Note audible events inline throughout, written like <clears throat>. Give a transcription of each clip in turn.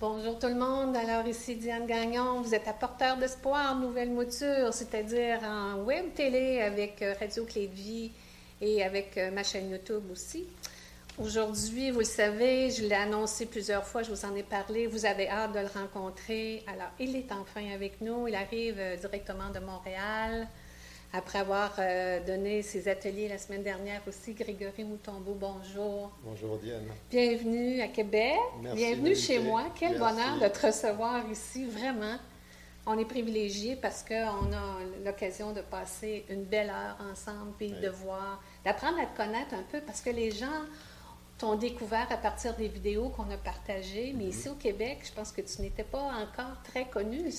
Bonjour tout le monde. Alors ici Diane Gagnon, vous êtes apporteur d'espoir, nouvelle mouture, c'est-à-dire en web télé avec euh, Radio Clé de Vie et avec euh, ma chaîne YouTube aussi. Aujourd'hui, vous le savez, je l'ai annoncé plusieurs fois, je vous en ai parlé, vous avez hâte de le rencontrer. Alors, il est enfin avec nous, il arrive euh, directement de Montréal. Après avoir euh, donné ses ateliers la semaine dernière aussi, Grégory Moutombeau, bonjour. Bonjour Diane. Bienvenue à Québec. Merci Bienvenue chez moi. Quel Merci. bonheur de te recevoir ici, vraiment. On est privilégiés parce qu'on a l'occasion de passer une belle heure ensemble, puis Oui. de voir, d'apprendre à te connaître un peu, parce que les gens t'ont découvert à partir des vidéos qu'on a partagées, mais Mhm. ici au Québec, je pense que tu n'étais pas encore très connu.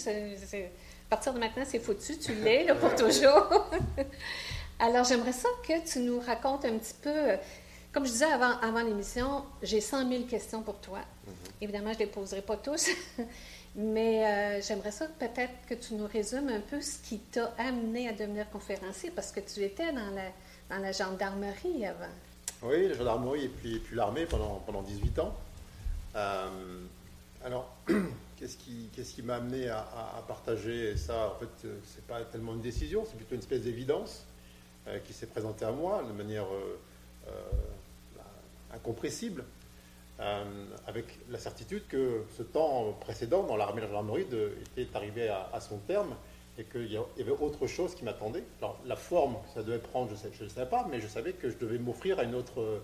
À partir de maintenant, c'est foutu, tu l'es là, pour toujours. <laughs> Alors, j'aimerais ça que tu nous racontes un petit peu. euh, Comme je disais avant, avant l'émission, j'ai 100 000 questions pour toi. Évidemment, je ne les poserai pas tous, <laughs> mais euh, j'aimerais ça peut-être que tu nous résumes un peu ce qui t'a amené à devenir conférencier, parce que tu étais dans la, dans la gendarmerie avant. Oui, la gendarmerie et puis, puis l'armée pendant, pendant 18 ans. Euh, alors, <clears throat> qu'est-ce qui, m'a amené à, partager ça? En fait, euh, c'est pas tellement une décision, c'est plutôt une espèce d'évidence euh, qui s'est présentée à moi de manière euh, bah, incompressible, avec la certitude que ce temps précédent dans l'armée et la gendarmerie de- était arrivé à, son terme et qu'il y avait autre chose qui m'attendait. Alors, la forme que ça devait prendre, je ne le savais pas, mais je savais que je devais m'offrir à une autre,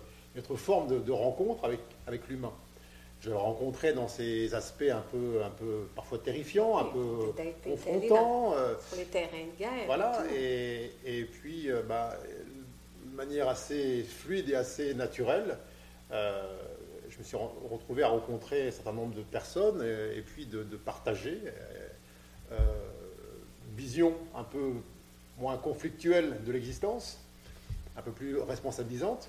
forme de, de rencontre avec l'humain. Je le rencontrais dans ces aspects un peu, un peu parfois terrifiants, un peu confrontants. euh, Sur les terrains de guerre. voilà, et puis, euh, bah, de manière assez fluide et assez naturelle, euh, je me suis re- retrouvé à rencontrer un certain nombre de personnes et, et puis de, de partager euh, une vision un peu moins conflictuelle de l'existence, un peu plus responsabilisante.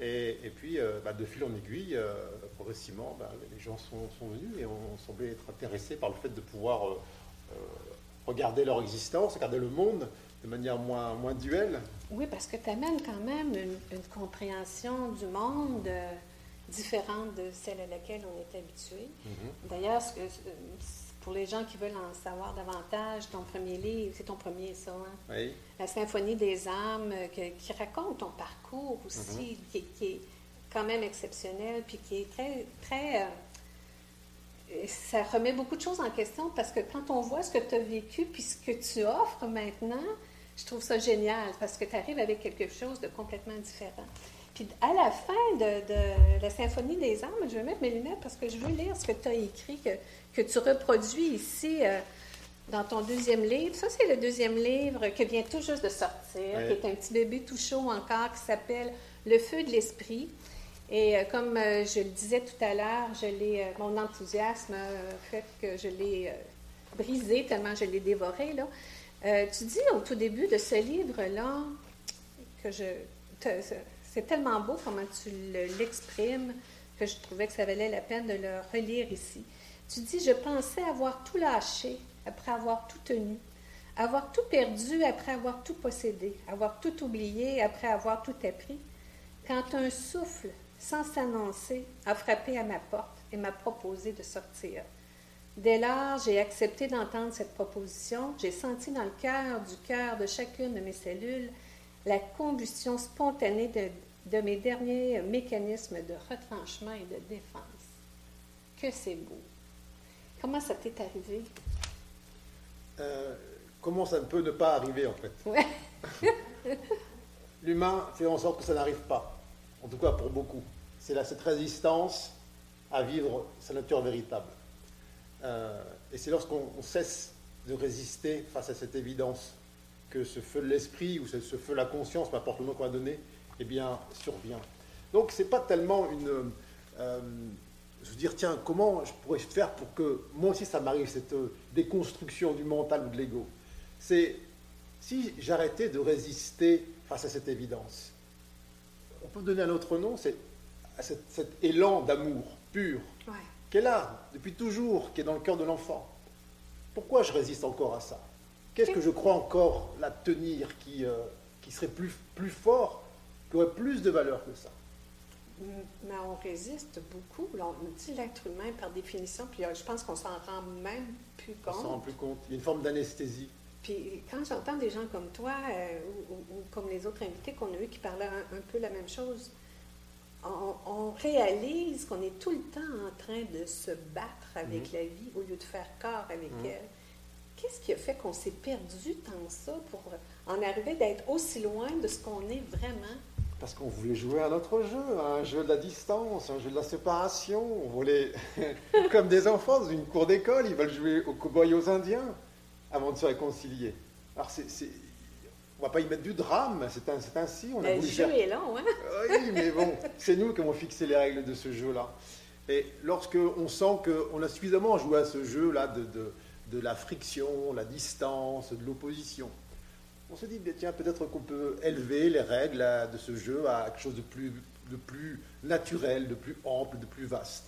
Et, et puis, euh, bah, de fil en aiguille, euh, progressivement, bah, les gens sont, sont venus et on semblait être intéressés par le fait de pouvoir euh, regarder leur existence, regarder le monde de manière moins, moins duelle. Oui, parce que tu amènes quand même une, une compréhension du monde euh, différente de celle à laquelle on est habitué. D'ailleurs, ce que- pour les gens qui veulent en savoir davantage, ton premier livre, c'est ton premier ça, hein? Oui. La symphonie des âmes, euh, que- qui raconte ton parcours aussi, qui, qui est quand même exceptionnel, puis qui est très, très... euh, ça remet beaucoup de choses en question parce que quand on voit ce que tu as vécu puis ce que tu offres maintenant, je trouve ça génial parce que tu arrives avec quelque chose de complètement différent. Puis à la fin de, de la symphonie des âmes, je vais mettre mes lunettes parce que je veux lire ce que tu as écrit, que, que tu reproduis ici euh, dans ton deuxième livre. Ça, c'est le deuxième livre qui vient tout juste de sortir, qui est un petit bébé tout chaud encore, qui s'appelle Le feu de l'esprit. Et euh, comme euh, je le disais tout à l'heure, je l'ai, mon enthousiasme a fait que je l'ai brisé tellement je l'ai dévoré. Là. Tu dis au tout début de ce livre-là que je. te- c'est tellement beau comment tu le- l'exprimes que je trouvais que ça valait la peine de le relire ici. Tu dis Je pensais avoir tout lâché après avoir tout tenu, avoir tout perdu après avoir tout possédé, avoir tout oublié après avoir tout appris quand un souffle, sans s'annoncer, a frappé à ma porte et m'a proposé de sortir. Dès lors, j'ai accepté d'entendre cette proposition. J'ai senti dans le cœur du cœur de chacune de mes cellules la combustion spontanée de, de mes derniers mécanismes de retranchement et de défense. Que c'est beau. Comment ça t'est arrivé? Euh, comment ça ne peut ne pas arriver en fait? Ouais. <laughs> L'humain fait en sorte que ça n'arrive pas, en tout cas pour beaucoup. C'est là cette résistance à vivre sa nature véritable. Euh, et c'est lorsqu'on on cesse de résister face à cette évidence que ce feu de l'esprit ou ce, ce feu de la conscience, peu importe le nom qu'on va donner, eh bien, survient. Donc, c'est pas tellement une. euh, se dire, tiens, comment je pourrais faire pour que moi aussi ça m'arrive, cette euh, déconstruction du mental ou de l'ego? C'est si j'arrêtais de résister face à cette évidence. On peut donner un autre nom, c'est cet, cet élan d'amour pur Ouais. qui est là depuis toujours, qui est dans le cœur de l'enfant. Pourquoi je résiste encore à ça? Qu'est-ce que je crois encore la tenir qui, euh, qui serait plus, plus fort, qui aurait plus de valeur que ça? Mais on résiste beaucoup. on dit l'être humain par définition, puis je pense qu'on s'en rend même plus compte. On s'en rend plus compte. Il y a une forme d'anesthésie. Puis quand j'entends des gens comme toi euh, ou, comme les autres invités qu'on a eus qui parlaient un, peu la même chose, on, réalise qu'on est tout le temps en train de se battre avec mhm. la vie au lieu de faire corps avec mhm. elle. Qu'est-ce qui a fait qu'on s'est perdu tant ça pour en arriver d'être aussi loin de ce qu'on est vraiment? Parce qu'on voulait jouer à notre jeu, un jeu de la distance, un jeu de la séparation. On voulait, <laughs> comme des enfants dans une cour d'école, ils veulent jouer aux cow et aux indiens avant de se réconcilier. Alors, c'est, on va pas y mettre du drame, c'est, ainsi. On a le jeu est long, hein? oui, mais bon, c'est nous qui avons fixé les règles de ce jeu-là. Et lorsque on sent qu'on a suffisamment joué à ce jeu-là de, de, de la friction, la distance, de l'opposition, on se dit, tiens, peut-être qu'on peut élever les règles de ce jeu à quelque chose de plus, de plus naturel, de plus ample, de plus vaste.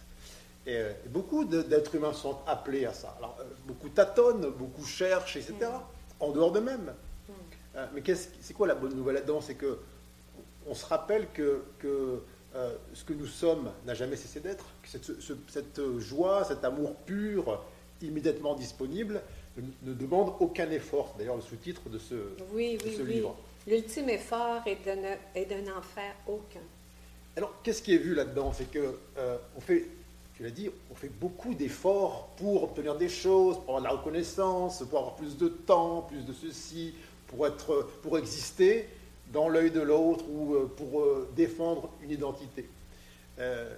Et, euh, beaucoup d'êtres humains sont appelés à ça. Alors, euh, beaucoup tâtonnent, beaucoup cherchent, etc., mm. en dehors d'eux-mêmes. Mm. Euh, mais c'est quoi la bonne nouvelle là-dedans? C'est que on se rappelle que, que ce que nous sommes n'a jamais cessé d'être, cette, joie, cet amour pur, immédiatement disponible, ne, demande aucun effort. D'ailleurs, le sous-titre de ce, oui, oui, oui. livre. L'ultime effort est de, n'en faire aucun. Alors, qu'est-ce qui est vu là-dedans? C'est que on fait tu l'as dit, on fait beaucoup d'efforts pour obtenir des choses, pour avoir de la reconnaissance, pour avoir plus de temps, plus de ceci, pour, être, pour exister dans l'œil de l'autre ou euh, pour euh, défendre une identité. Euh,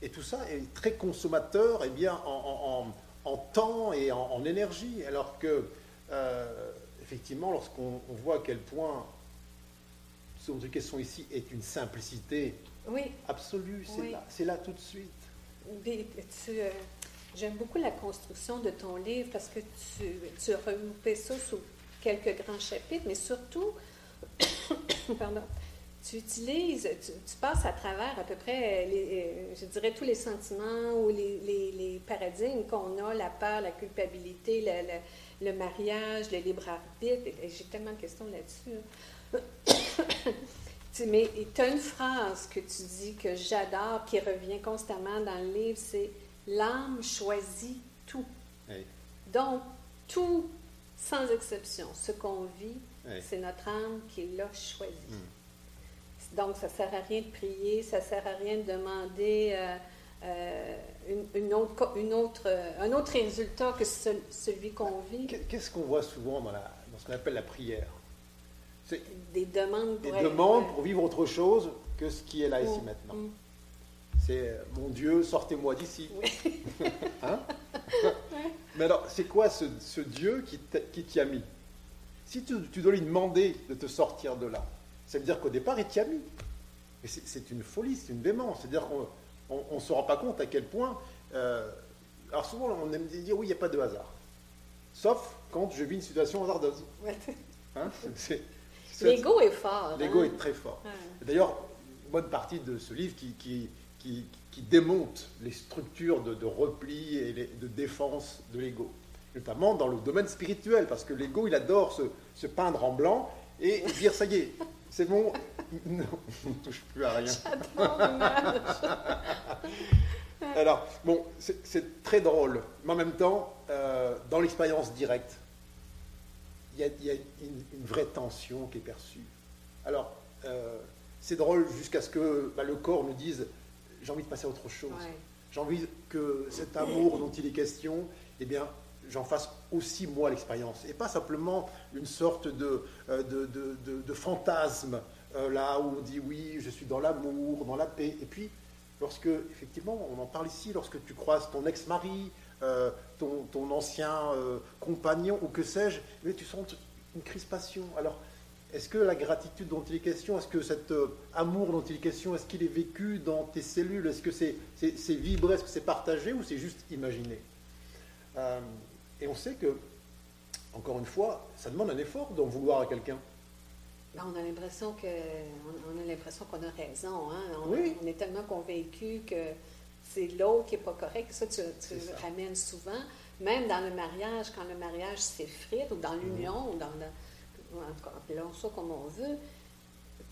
et tout ça est très consommateur et eh bien, en, temps et en, énergie, alors que, effectivement, lorsqu'on voit à quel point ce dont question ici est une simplicité oui. absolue, c'est là, là tout de suite. Euh, j'aime beaucoup la construction de ton livre parce que tu, tu regroupais ça sous quelques grands chapitres, mais surtout, <coughs> pardon, tu utilises, tu, passes à travers à peu près, les, je dirais, tous les sentiments ou les, les, paradigmes qu'on a, la peur, la culpabilité, le, mariage, le libre arbitre. J'ai tellement de questions là-dessus. <coughs> Mais tu as une phrase que tu dis que j'adore, qui revient constamment dans le livre, c'est l'âme choisit tout. Donc, tout, sans exception, ce qu'on vit, c'est notre âme qui l'a choisi. Hmm. Donc, ça ne sert à rien de prier, ça ne sert à rien de demander euh, euh, une, autre, une autre, euh, un autre résultat que celui qu'on vit. Qu'est-ce qu'on voit souvent dans, la, dans ce qu'on appelle la prière? Des demandes pour, des demandes pour vivre autre chose que ce qui est là ici maintenant. Mm. C'est euh, mon Dieu, sortez-moi d'ici. <laughs> hein? <laughs> Mais alors, c'est quoi ce, ce, Dieu qui t'y a mis? Si tu, tu, dois lui demander de te sortir de là, ça veut dire qu'au départ, il t'y a mis. Et c'est une folie, c'est une démence. C'est-à-dire qu'on ne se rend pas compte à quel point. Euh, alors souvent, on aime dire oui, il n'y a pas de hasard. Sauf quand je vis une situation hasardeuse. Hein L'ego est fort. L'ego hein. est très fort. D'ailleurs, une bonne partie de ce livre qui, qui, qui, démonte les structures de, repli et de défense de l'ego, notamment dans le domaine spirituel, parce que l'ego, il adore se, se, peindre en blanc et dire ça y est, c'est bon, <laughs> non, on ne touche plus à rien. <laughs> Alors, bon, c'est très drôle, mais en même temps, euh, dans l'expérience directe, il y a, une, vraie tension qui est perçue. Alors, euh, c'est drôle jusqu'à ce que bah, le corps nous dise j'ai envie de passer à autre chose. J'ai envie que cet amour dont il est question, eh bien, j'en fasse aussi moi l'expérience. Et pas simplement une sorte de, euh, de, fantasme, euh, là où on dit oui, je suis dans l'amour, dans la paix. Et puis, lorsque, effectivement, on en parle ici, lorsque tu croises ton ex-mari, euh, ton, ancien euh, compagnon ou que sais-je, tu sens une crispation. Alors, est-ce que la gratitude dont il est question, est-ce que cet amour dont il est question, est-ce qu'il est vécu dans tes cellules? Est-ce que c'est c'est vibré Est-ce que c'est partagé ou c'est juste imaginé? Et on sait que, encore une fois, ça demande un effort d'en vouloir à quelqu'un. Ben, on a l'impression que on, a l'impression qu'on a raison. Hein? On, oui. on, est tellement convaincu que c'est l'autre qui n'est pas correct. Ça, tu, tu ramènes souvent. Même dans le mariage, quand le mariage s'effrite, ou dans mhm. l'union, ou dans le, en tout cas, appelons ça comme on veut,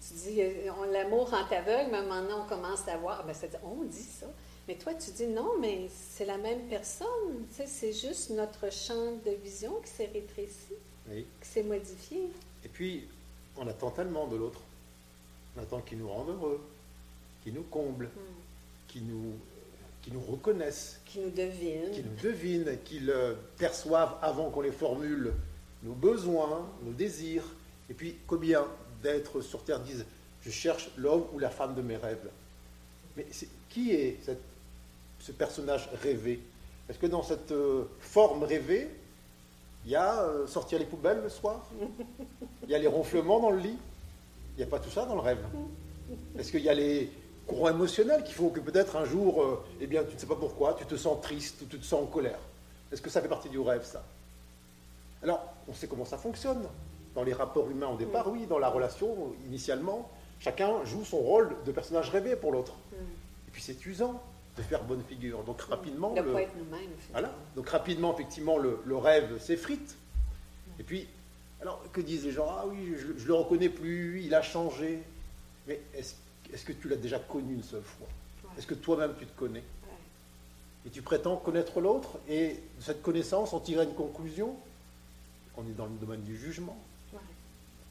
tu dis, euh, l'amour rend aveugle, mais maintenant on commence à voir, ben, on dit ça. Mais toi, tu dis non, mais c'est la même personne. C'est juste notre champ de vision qui s'est rétréci, Oui. qui s'est modifié. Et puis, on attend tellement de l'autre. On attend qu'il nous rende heureux, qu'il nous comble, qu'il nous, qu'il nous reconnaisse, Qui nous devine. qu'il nous devine, qu'il euh, perçoive avant qu'on les formule nos besoins, nos désirs. Et puis, combien d'êtres sur Terre disent Je cherche l'homme ou la femme de mes rêves Mais qui est cette- ce personnage rêvé. Est-ce que dans cette euh, forme rêvée, il y a euh, sortir les poubelles le soir? Il y a les ronflements dans le lit? Il n'y a pas tout ça dans le rêve? Est-ce qu'il y a les courants émotionnels qui font que peut-être un jour, euh, eh bien, tu ne sais pas pourquoi, tu te sens triste ou tu te sens en colère? Est-ce que ça fait partie du rêve, ça? Alors, on sait comment ça fonctionne. Dans les rapports humains au départ, oui, dans la relation, initialement, chacun joue son rôle de personnage rêvé pour l'autre. Et puis c'est usant de faire bonne figure. Donc rapidement, ne le- voilà. Donc rapidement, effectivement, le, le rêve s'effrite. Et puis, alors que disent les gens? Ah oui, je, je le reconnais plus, il a changé. Mais est-ce que tu l'as déjà connu une seule fois? Ouais. Est-ce que toi-même tu te connais? Ouais. Et tu prétends connaître l'autre et de cette connaissance, on tire une conclusion? On est dans le domaine du jugement. Ouais.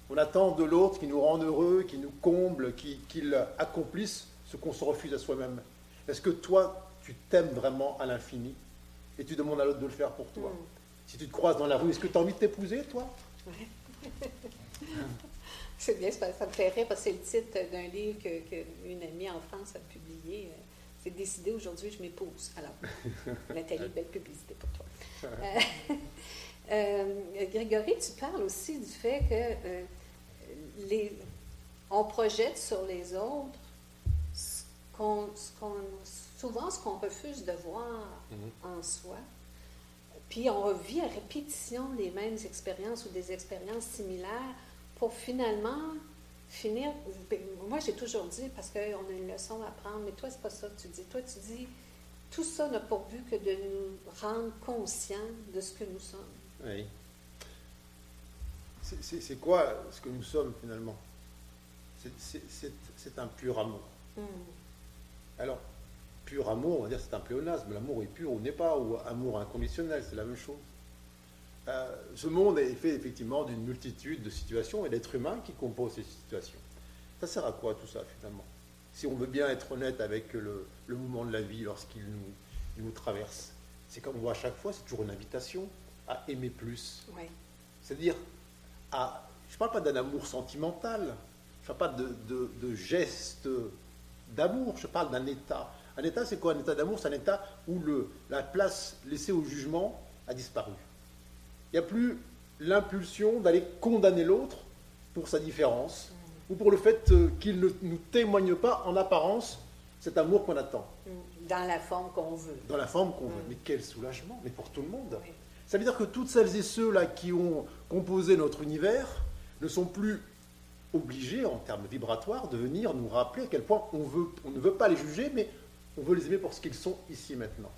On attend de l'autre qui nous rende heureux, qui nous comble, qui- qu'il accomplisse ce qu'on se refuse à soi-même. Est-ce que toi, tu t'aimes vraiment à l'infini et tu demandes à l'autre de le faire pour toi Mm. Si tu te croises dans la rue, est-ce que tu as envie de t'épouser, toi <laughs> C'est bien, ça, ça me fait rire parce que c'est le titre d'un livre que, que une amie en France a publié. C'est décidé aujourd'hui, je m'épouse. Alors, <laughs> Nathalie, belle publicité pour toi. Euh, <laughs> euh, Grégory, tu parles aussi du fait que euh, les, on projette sur les autres ce qu'on- souvent ce qu'on refuse de voir en soi. Puis on vit à répétition les mêmes expériences ou des expériences similaires pour finalement finir. ben, Moi, j'ai toujours dit, parce qu'on a une leçon à prendre, mais toi, c'est pas ça que tu dis. Toi, tu dis, tout ça n'a pour but que de nous rendre conscients de ce que nous sommes. Oui. C'est- quoi ce que nous sommes finalement? C'est- un pur amour. Alors, pur amour, on va dire c'est un pléonasme. L'amour est pur ou n'est pas, ou amour inconditionnel, c'est la même chose. Euh, ce monde est fait effectivement d'une multitude de situations et d'êtres humains qui composent ces situations. Ça sert à quoi tout ça finalement? Si on veut bien être honnête avec le, le mouvement de la vie lorsqu'il nous, il nous traverse, c'est comme on voit à chaque fois, c'est toujours une invitation à aimer plus. C'est-à-dire, à, je ne parle pas d'un amour sentimental, je ne parle pas de, de, de gestes d'amour, je parle d'un état. Un état, c'est quoi? Un état d'amour C'est un état où le, la place laissée au jugement a disparu. Il n'y a plus l'impulsion d'aller condamner l'autre pour sa différence ou pour le fait euh, qu'il ne nous témoigne pas en apparence cet amour qu'on attend, Dans la forme qu'on veut. dans la forme qu'on veut. Mais quel soulagement, mais pour tout le monde. Oui. Ça veut dire que toutes celles et ceux-là qui ont composé notre univers ne sont plus obligés, en termes vibratoires, de venir nous rappeler à quel point on, veut, on ne veut pas les juger, mais on veut les aimer pour ce qu'ils sont ici maintenant.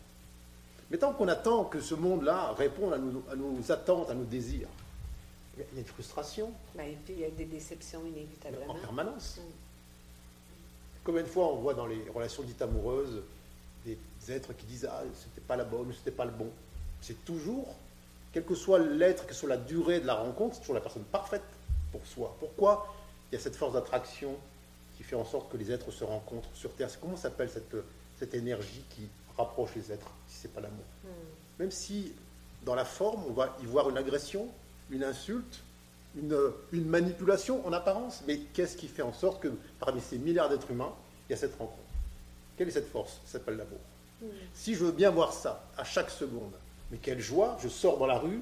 Mais tant qu'on attend que ce monde-là réponde à nos, à nos attentes, à nos désirs, il y a- une frustration Ben, et puis, il y a des déceptions en inévitablement. permanence. Mm. Combien de fois on voit dans les relations dites amoureuses des êtres qui disent Ah, c'était pas la bonne, c'était pas le bon. C'est toujours, quel que soit l'être, quelle que soit la durée de la rencontre, c'est toujours la personne parfaite pour soi. Pourquoi? Il y a cette force d'attraction qui fait en sorte que les êtres se rencontrent sur Terre Comment s'appelle cette, cette énergie qui rapproche les êtres, si c'est pas l'amour Même si, dans la forme, on va y voir une agression, une insulte, une, une manipulation en apparence. Mais qu'est-ce qui fait en sorte que parmi ces milliards d'êtres humains, il y a cette rencontre Quelle est cette force Ça s'appelle l'amour. Si je veux bien voir ça à chaque seconde, mais quelle joie, je sors dans la rue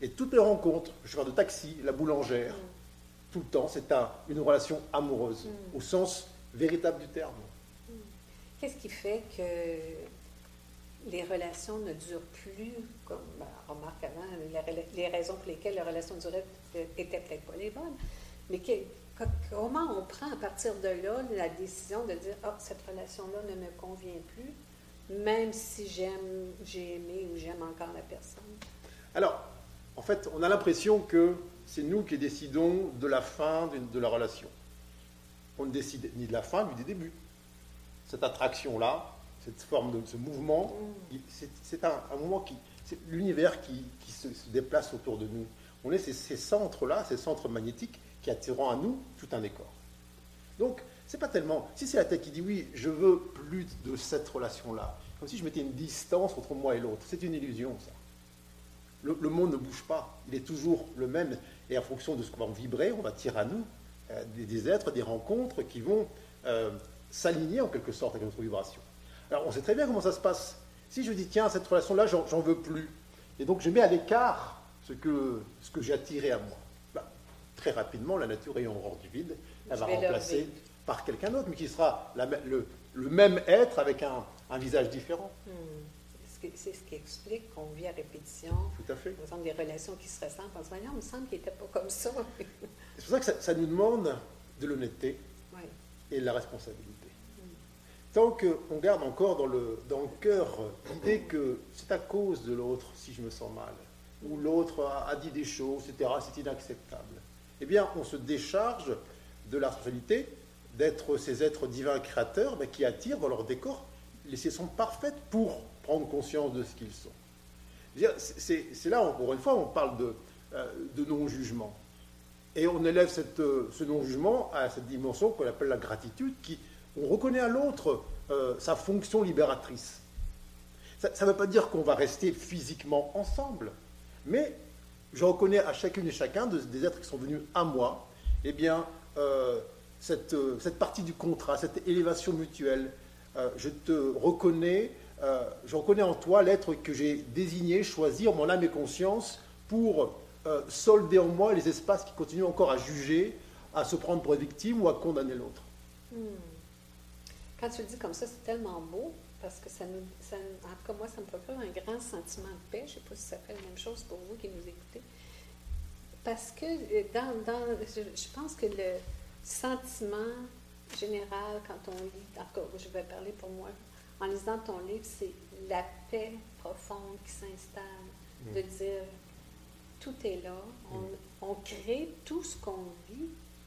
et toutes les rencontres, le chauffeur de taxi, la boulangère, tout le temps, c'est un- une relation amoureuse, au sens véritable du terme. Qu'est-ce qui fait que les relations ne durent plus, comme ben, remarque avant, les, raisons pour lesquelles les relations duraient n'étaient peut-être pas les bonnes, mais que- comment on prend à partir de là la décision de dire Ah, cette relation-là ne me convient plus, même si j'aime, j'ai aimé ou j'aime encore la personne? Alors, en fait, on a l'impression que c'est nous qui décidons de la fin de la relation. on ne décide ni de la fin ni du début. Cette attraction-là, cette forme de ce mouvement, mm. c'est un, un, mouvement qui, c'est l'univers qui, se, déplace autour de nous. On est ces, ces centres-là, ces centres magnétiques qui attireront à nous tout un décor. Donc, c'est pas tellement. Si c'est la tête qui dit oui, je veux plus de cette relation-là, comme si je mettais une distance entre moi et l'autre. C'est une illusion, ça. Le, monde ne bouge pas, il est toujours le même, et en fonction de ce qu'on va vibrer, on va tirer à nous euh, des, êtres, des rencontres qui vont euh, s'aligner en quelque sorte avec notre vibration. Alors, on sait très bien comment ça se passe. Si je dis, tiens, cette relation-là, j'en veux plus, et donc je mets à l'écart ce que, ce que j'ai attiré à moi, bah, très rapidement, la nature ayant horreur du vide, elle va remplacer par quelqu'un d'autre, mais qui sera le, même être avec un, visage différent. Hmm. C'est ce qui explique qu'on vit à répétition. Tout à fait. Par exemple, des relations qui se ressemblent. On se non, il me semble qu'il n'était pas comme ça. <laughs> c'est pour ça que ça, nous demande de l'honnêteté et de la responsabilité. Hmm. Tant qu'on garde encore dans le, dans le cœur l'idée que c'est à cause de l'autre si je me sens mal, ou l'autre a, a, dit des choses, etc., c'est inacceptable, eh bien, on se décharge de la responsabilité d'être ces êtres divins créateurs mais qui attirent dans leur décor les saisons parfaites pour prendre conscience de ce qu'ils sont. C'est là, encore une fois, on parle de, euh, non-jugement. Et on élève euh, ce non-jugement à cette dimension qu'on appelle la gratitude, qui, on reconnaît à l'autre euh, sa fonction libératrice. Ça ne veut pas dire qu'on va rester physiquement ensemble, mais je reconnais à chacune et chacun des êtres qui sont venus à moi, eh bien, cette, partie du contrat, cette élévation mutuelle. Je te reconnais, euh, je reconnais en toi l'être que j'ai désigné, choisi en mon âme et conscience pour solder en moi les espaces qui continuent encore à juger, à se prendre pour victime ou à condamner l'autre. Hmm. Quand tu le dis comme ça, c'est tellement beau parce que ça nous, en tout cas moi, ça me procure un grand sentiment de paix. Je ne sais pas si ça fait la même chose pour vous qui nous écoutez. Parce que dans, dans je pense que le, sentiment général quand on lit, je vais parler pour moi, en lisant ton livre, c'est la paix profonde qui s'installe, de mm. dire tout est là, on, mm. crée tout ce qu'on vit,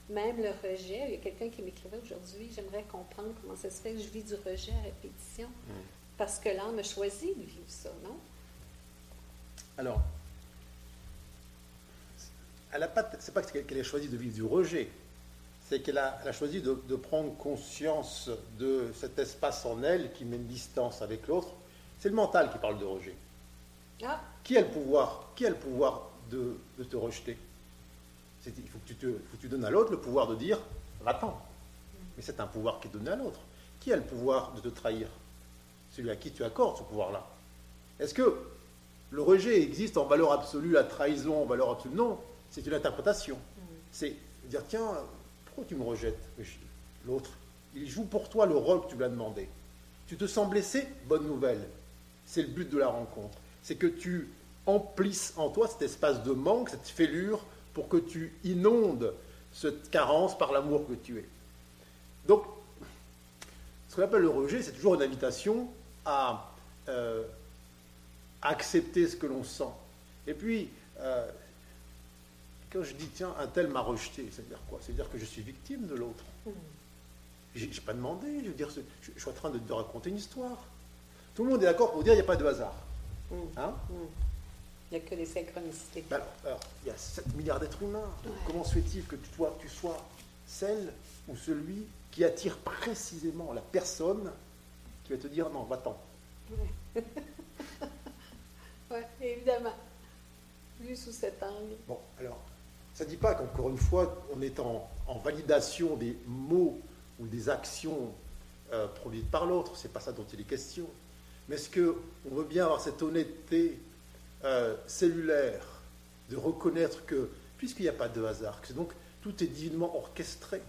même le rejet. Il y a quelqu'un qui m'écrivait aujourd'hui, j'aimerais comprendre comment ça se fait que je vis du rejet à répétition, mm. parce que l'âme a choisi de vivre ça, non? Alors, elle a pas, c'est pas qu'elle ait choisi de vivre du rejet, c'est qu'elle a, choisi de, prendre conscience de cet espace en elle qui met une distance avec l'autre. C'est le mental qui parle de rejet. Ah. Qui a le pouvoir Qui a le pouvoir de, te rejeter? Il faut que, tu te, tu donnes à l'autre le pouvoir de dire va-t'en. Mais c'est un pouvoir qui est donné à l'autre. Qui a le pouvoir de te trahir? Celui à qui tu accordes ce pouvoir-là. Est-ce que le rejet existe en valeur absolue, la trahison en valeur absolue? Non, c'est une interprétation. Mm. C'est dire tiens, pourquoi tu me rejettes L'autre, il joue pour toi le rôle que tu lui as demandé. Tu te sens blessé Bonne nouvelle. C'est le but de la rencontre. C'est que tu emplisses en toi cet espace de manque, cette fêlure, pour que tu inondes cette carence par l'amour que tu es. Donc, ce qu'on appelle le rejet, c'est toujours une invitation à, euh, accepter ce que l'on sent. Et puis, euh, quand je dis, tiens, un tel m'a rejeté, ça veut dire quoi? C'est-à-dire que je suis victime de l'autre. Hmm. Je n'ai pas demandé, je veux dire, je, suis en train de, te raconter une histoire. Tout le monde est d'accord pour dire qu'il n'y a pas de hasard. Hmm. Hein? Hmm. Il n'y a que des synchronicités. Ben alors, il y a 7 milliards d'êtres humains. Comment se fait-il que toi, tu sois celle ou celui qui attire précisément la personne qui va te dire non, va-t'en Oui, <laughs> ouais, évidemment. Vu sous cet angle. Bon, alors, ça ne dit pas qu'encore une fois, on est en, validation des mots ou des actions euh, produites par l'autre, c'est pas ça dont il est question. Mais est-ce qu'on veut bien avoir cette honnêteté euh, cellulaire de reconnaître que, puisqu'il n'y a pas de hasard, que donc tout est divinement orchestré,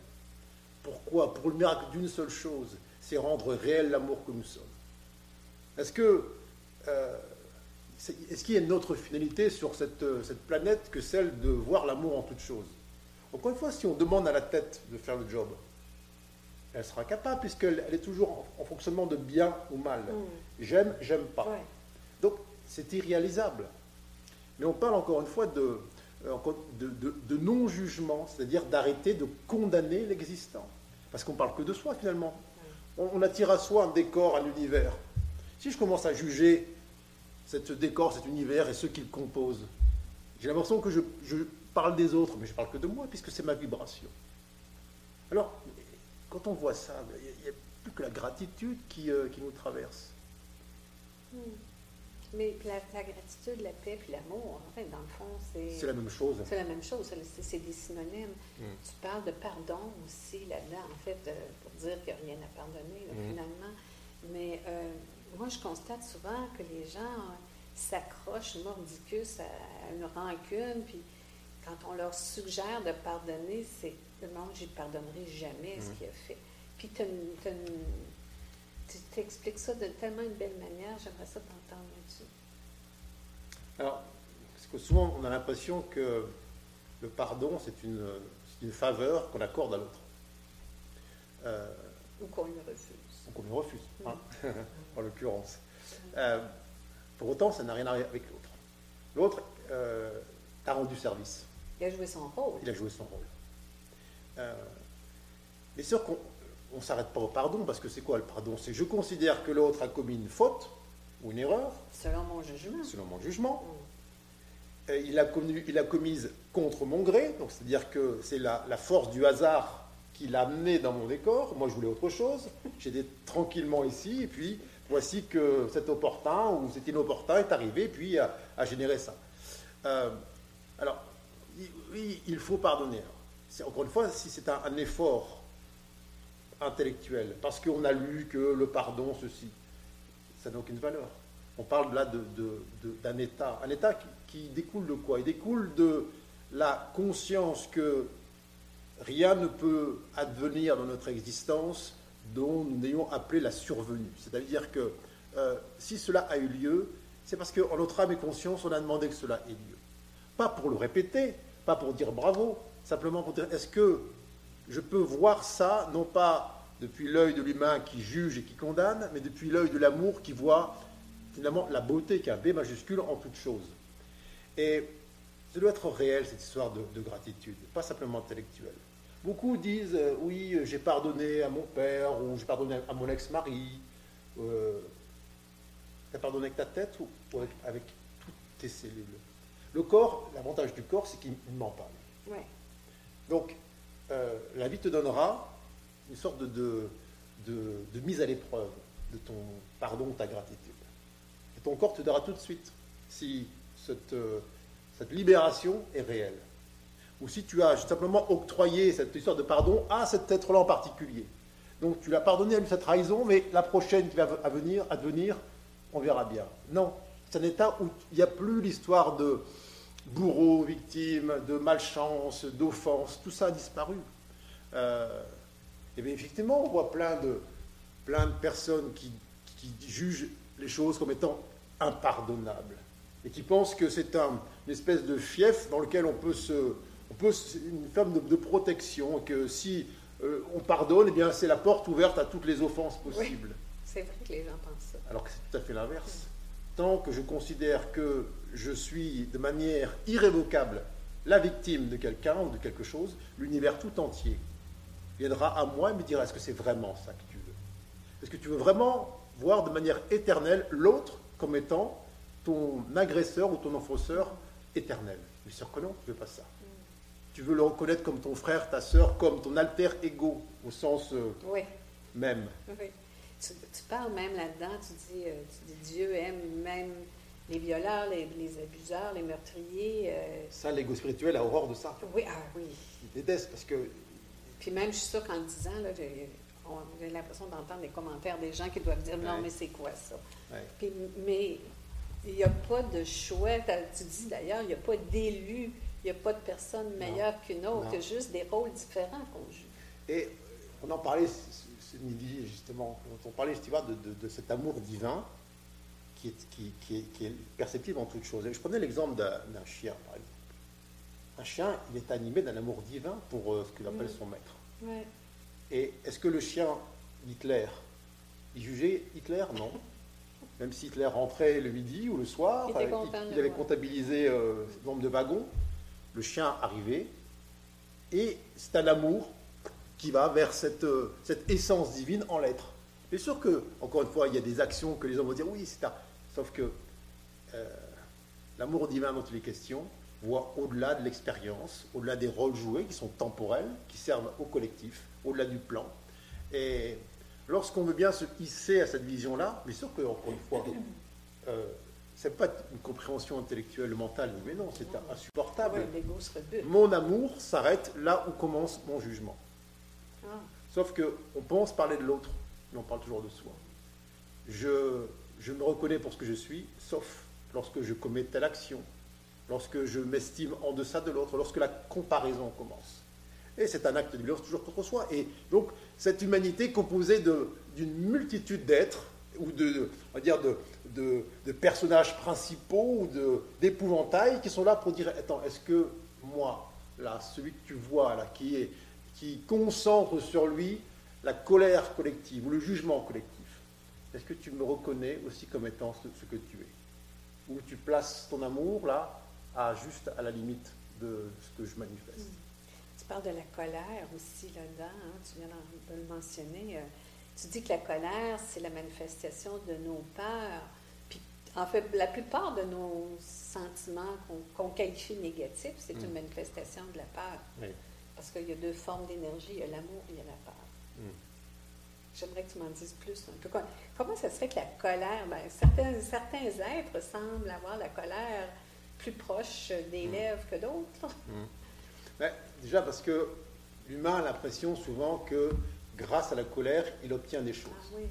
pourquoi Pour le miracle d'une seule chose, c'est rendre réel l'amour que nous sommes? Est-ce que euh, est-ce qu'il y a une autre finalité sur euh, cette, planète que celle de voir l'amour en toute chose? Encore une fois, si on demande à la tête de faire le job, elle sera capable, puisqu'elle est toujours en, fonctionnement de bien ou mal. Mm. J'aime, j'aime pas. Donc, c'est irréalisable. Mais on parle encore une fois de, euh, de non-jugement, c'est-à-dire d'arrêter de condamner l'existant. Parce qu'on parle que de soi finalement. On, on attire à soi un décor, un univers. Si je commence à juger ce décor, cet univers et ceux qui le composent, j'ai l'impression que je, je parle des autres, mais je parle que de moi, puisque c'est ma vibration. Alors, quand on voit ça, il n'y a, plus que la gratitude qui, euh, qui nous traverse. Hmm. Mais la, la, gratitude, la paix, puis l'amour, en fait, dans le fond, c'est... C'est la même chose. C'est la même chose, c'est des synonymes. Mm. Tu parles de pardon aussi là-dedans, en fait, euh, pour dire qu'il n'y a rien à pardonner, là, Mm. finalement. Mais euh, moi, je constate souvent que les gens euh, s'accrochent mordicus à une rancune, puis quand on leur suggère de pardonner, c'est non, je ne pardonnerai jamais ce Mm. qu'il a fait. Puis tu t'expliques ça de tellement une belle manière, j'aimerais ça t'entendre là-dessus. Alors, parce que souvent, on a l'impression que le pardon, c'est une, c'est une faveur qu'on accorde à l'autre. Ou qu'on le refuse. donc on lui refuse, hein, <laughs> en l'occurrence. Euh, pour autant, ça n'a rien à voir avec l'autre. L'autre euh, t'a rendu service. Il a joué son rôle. Il a joué son rôle. Euh, mais sûr qu'on ne s'arrête pas au pardon, parce que c'est quoi le pardon? C'est je considère que l'autre a commis une faute ou une erreur, Selon mon jugement. selon mon jugement. Mm. Euh, il, a commis, il a commise contre mon gré, donc c'est-à-dire que c'est la, la force du hasard qui l'a amené dans mon décor. Moi, je voulais autre chose. J'étais tranquillement ici, et puis voici que cet opportun ou cet inopportun est arrivé, puis a, généré ça. Euh, alors, il- faut pardonner. Encore une fois, si c'est un, effort intellectuel, parce qu'on a lu que le pardon, ceci, ça n'a aucune valeur. On parle là d'un état. Un état qui, qui découle de quoi? Il découle de la conscience que rien ne peut advenir dans notre existence dont nous n'ayons appelé la survenue. C'est-à-dire que euh, si cela a eu lieu, c'est parce qu'en notre âme et conscience, on a demandé que cela ait lieu. Pas pour le répéter, pas pour dire bravo, simplement pour dire est-ce que je peux voir ça, non pas depuis l'œil de l'humain qui juge et qui condamne, mais depuis l'œil de l'amour qui voit finalement la beauté qui a un B majuscule en toute chose. Et ça doit être réel, cette histoire de gratitude, pas simplement intellectuelle. Beaucoup disent euh, oui, euh, j'ai pardonné à mon père ou j'ai pardonné à mon ex-mari. Euh, T'as pardonné avec ta tête ou, ou avec, avec toutes tes cellules? Le corps, l'avantage du corps, c'est qu'il ne ment pas. Ouais. Donc, euh, la vie te donnera une sorte de, de, de- de mise à l'épreuve de ton pardon, ta gratitude. Et ton corps te dira tout de suite si cette, cette libération est réelle. Ou si tu as simplement octroyé cette histoire de pardon à cet être-là en particulier. Donc tu l'as pardonné à lui cette trahison, mais la prochaine qui va à venir, à on verra bien. Non, c'est un état où il n'y a plus l'histoire de bourreau, victime, de malchance, d'offense, tout ça a disparu. Euh, et bien effectivement, on voit plein de, plein de personnes qui, qui jugent les choses comme étant impardonnables et qui pensent que c'est un- une espèce de fief dans lequel on peut se, on peut une forme de, de protection, et que si euh, on pardonne, eh bien c'est la porte ouverte à toutes les offenses possibles. C'est vrai que les gens pensent ça. Alors que c'est tout à fait l'inverse. Tant que je considère que je suis de manière irrévocable la victime de quelqu'un ou de quelque chose, l'univers tout entier viendra à moi et me dira est-ce que c'est vraiment ça que tu veux? Est-ce que tu veux vraiment voir de manière éternelle l'autre comme étant ton agresseur ou ton enfonceur éternel? Bien sûr que non, tu veux pas ça. Tu veux le reconnaître comme ton frère, ta sœur, comme ton alter ego au sens euh, Oui, même. oui. Tu, tu parles même là-dedans, tu dis, euh, tu dis Dieu aime même les violeurs, les, les abuseurs, les meurtriers. euh, Ça, l'ego spirituel a horreur de ça. oui, ah oui. Il déteste parce que Puis même, je suis sûre qu'en disant, là, j'ai on- j'ai l'impression d'entendre des commentaires des gens qui doivent dire non, Ouais. mais c'est quoi ça? Ouais. Puis, mais il n'y a pas de choix. Tu dis d'ailleurs, il n'y a pas d'élu, n'y a pas de personne meilleure qu'une autre, Non. juste des rôles différents qu'on joue. Et on en parlait ce, ce midi, justement, quand on parlait justement, de, de- de cet amour divin qui est, qui, qui est, qui est perceptible en toute chose. Et je prenais l'exemple d'un chien, par exemple. Un chien, il est animé d'un amour divin pour euh, ce qu'il appelle Mm. son maître. Ouais. Et est-ce que le chien Hitler, il jugeait Hitler? Non. Même si Hitler rentrait le midi ou le soir, Il euh, il avait comptabilisé euh, le nombre de wagons, le chien arrivait, et c'est un amour qui va vers cette, euh, essence divine en l'être. Bien sûr que, encore une fois, il y a des actions que les hommes vont dire oui, c'est un. Sauf que euh, l'amour divin dont il est question voit au-delà de l'expérience, au-delà des rôles joués qui sont temporels, qui servent au collectif, au-delà du plan. Et lorsqu'on veut bien se hisser à cette vision-là, bien sûr que, encore une fois, euh, c'est pas une compréhension intellectuelle, mentale, mais non, c'est insupportable. Mon amour s'arrête là où commence mon jugement. Ah. Sauf que on pense parler de l'autre, mais on parle toujours de soi. Je, je me reconnais pour ce que je suis, sauf lorsque je commets telle action, lorsque je m'estime en deçà de l'autre, lorsque la comparaison commence. Et c'est un acte de violence toujours contre soi. Et donc, cette humanité composée d'une multitude d'êtres, ou de, on va dire de, de, personnages principaux ou d'épouvantails qui sont là pour dire Attends, est-ce que moi, là, celui que tu vois, là, qui, est, qui concentre sur lui la colère collective ou le jugement collectif, est-ce que tu me reconnais aussi comme étant ce, que tu es? Ou tu places ton amour, là, à juste à la limite de ce que je manifeste? Tu parles de la colère aussi là-dedans, hein, tu viens de le mentionner. Euh, tu dis que la colère, c'est la manifestation de nos peurs. Puis, en fait, la plupart de nos sentiments qu'on qualifie négatifs, c'est une mm. manifestation de la peur. Parce qu'il y a deux formes d'énergie, il y a l'amour et il y a la peur. Mm. J'aimerais que tu m'en dises plus un peu. Comment ça se fait que la colère, ben, certains, certains êtres semblent avoir la colère plus proche des mm. lèvres que d'autres? Ben, déjà parce que l'humain a l'impression souvent que grâce à la colère, il obtient des choses. Ah oui,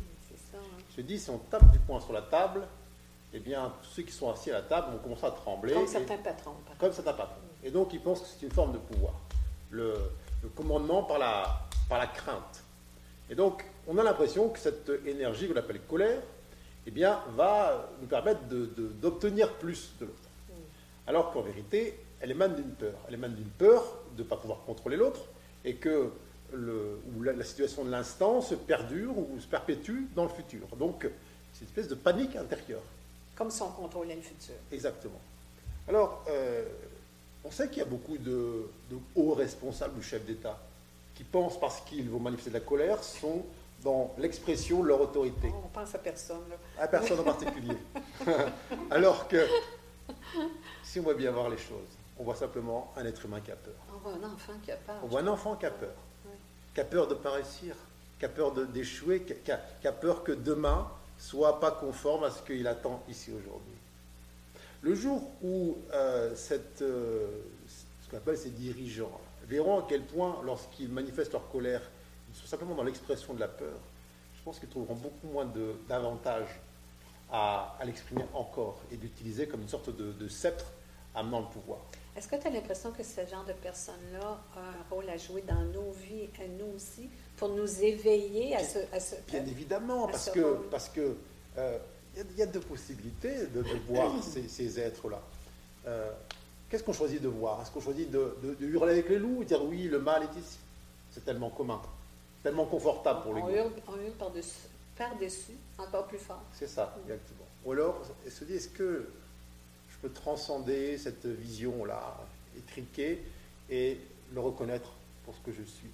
ça. Hein. Je dis, si on tape du poing sur la table, eh bien, ceux qui sont assis à la table vont commencer à trembler. Comme certains patrons. Comme certains patrons. Et donc, ils pensent que c'est une forme de pouvoir. Le, commandement par la, par la crainte. Et donc, on a l'impression que cette énergie, qu'on appelle colère, eh bien, va nous permettre d'obtenir plus de l'autre. Alors qu'en vérité, elle émane d'une peur. Elle émane d'une peur de ne pas pouvoir contrôler l'autre et que le, où la, situation de l'instant se perdure ou se perpétue dans le futur. Donc, c'est une espèce de panique intérieure. Comme si on contrôlait le futur. Exactement. Alors, euh, on sait qu'il y a beaucoup de, hauts responsables ou chefs d'État qui pensent, parce qu'ils vont manifester de la colère, sont dans l'expression de leur autorité. on pense à personne. À personne en particulier. <laughs> Alors que, si on veut bien voir les choses, on voit simplement un être humain qui a peur. On voit un enfant qui a peur. On voit un enfant qui a peur qui a peur de réussir, qui a peur d'échouer, qui, a peur que demain soit pas conforme à ce qu'il attend ici aujourd'hui. Le jour où euh, euh, ce qu'on appelle ces dirigeants verront à quel point, lorsqu'ils manifestent leur colère, ils sont simplement dans l'expression de la peur, je pense qu'ils trouveront beaucoup moins d'avantages à, l'exprimer encore et d'utiliser comme une sorte de, de sceptre amenant le pouvoir. Est-ce que tu as l'impression que ce genre de personnes-là a un rôle à jouer dans nos vies, à nous aussi, pour nous éveiller à ce... À ce Bien évidemment, parce que, parce que euh, il y, a deux possibilités de, voir <coughs> ces, êtres-là. Euh, qu'est-ce qu'on choisit de voir? Est-ce qu'on choisit de, hurler avec les loups et dire oui, le mal est ici? C'est tellement commun, tellement confortable pour les on hurle, on hurle par-dessus, par-dessus, encore plus fort. C'est ça, exactement. Ou alors, se dit, est-ce que transcender cette vision-là étriquée et le reconnaître pour ce que je suis.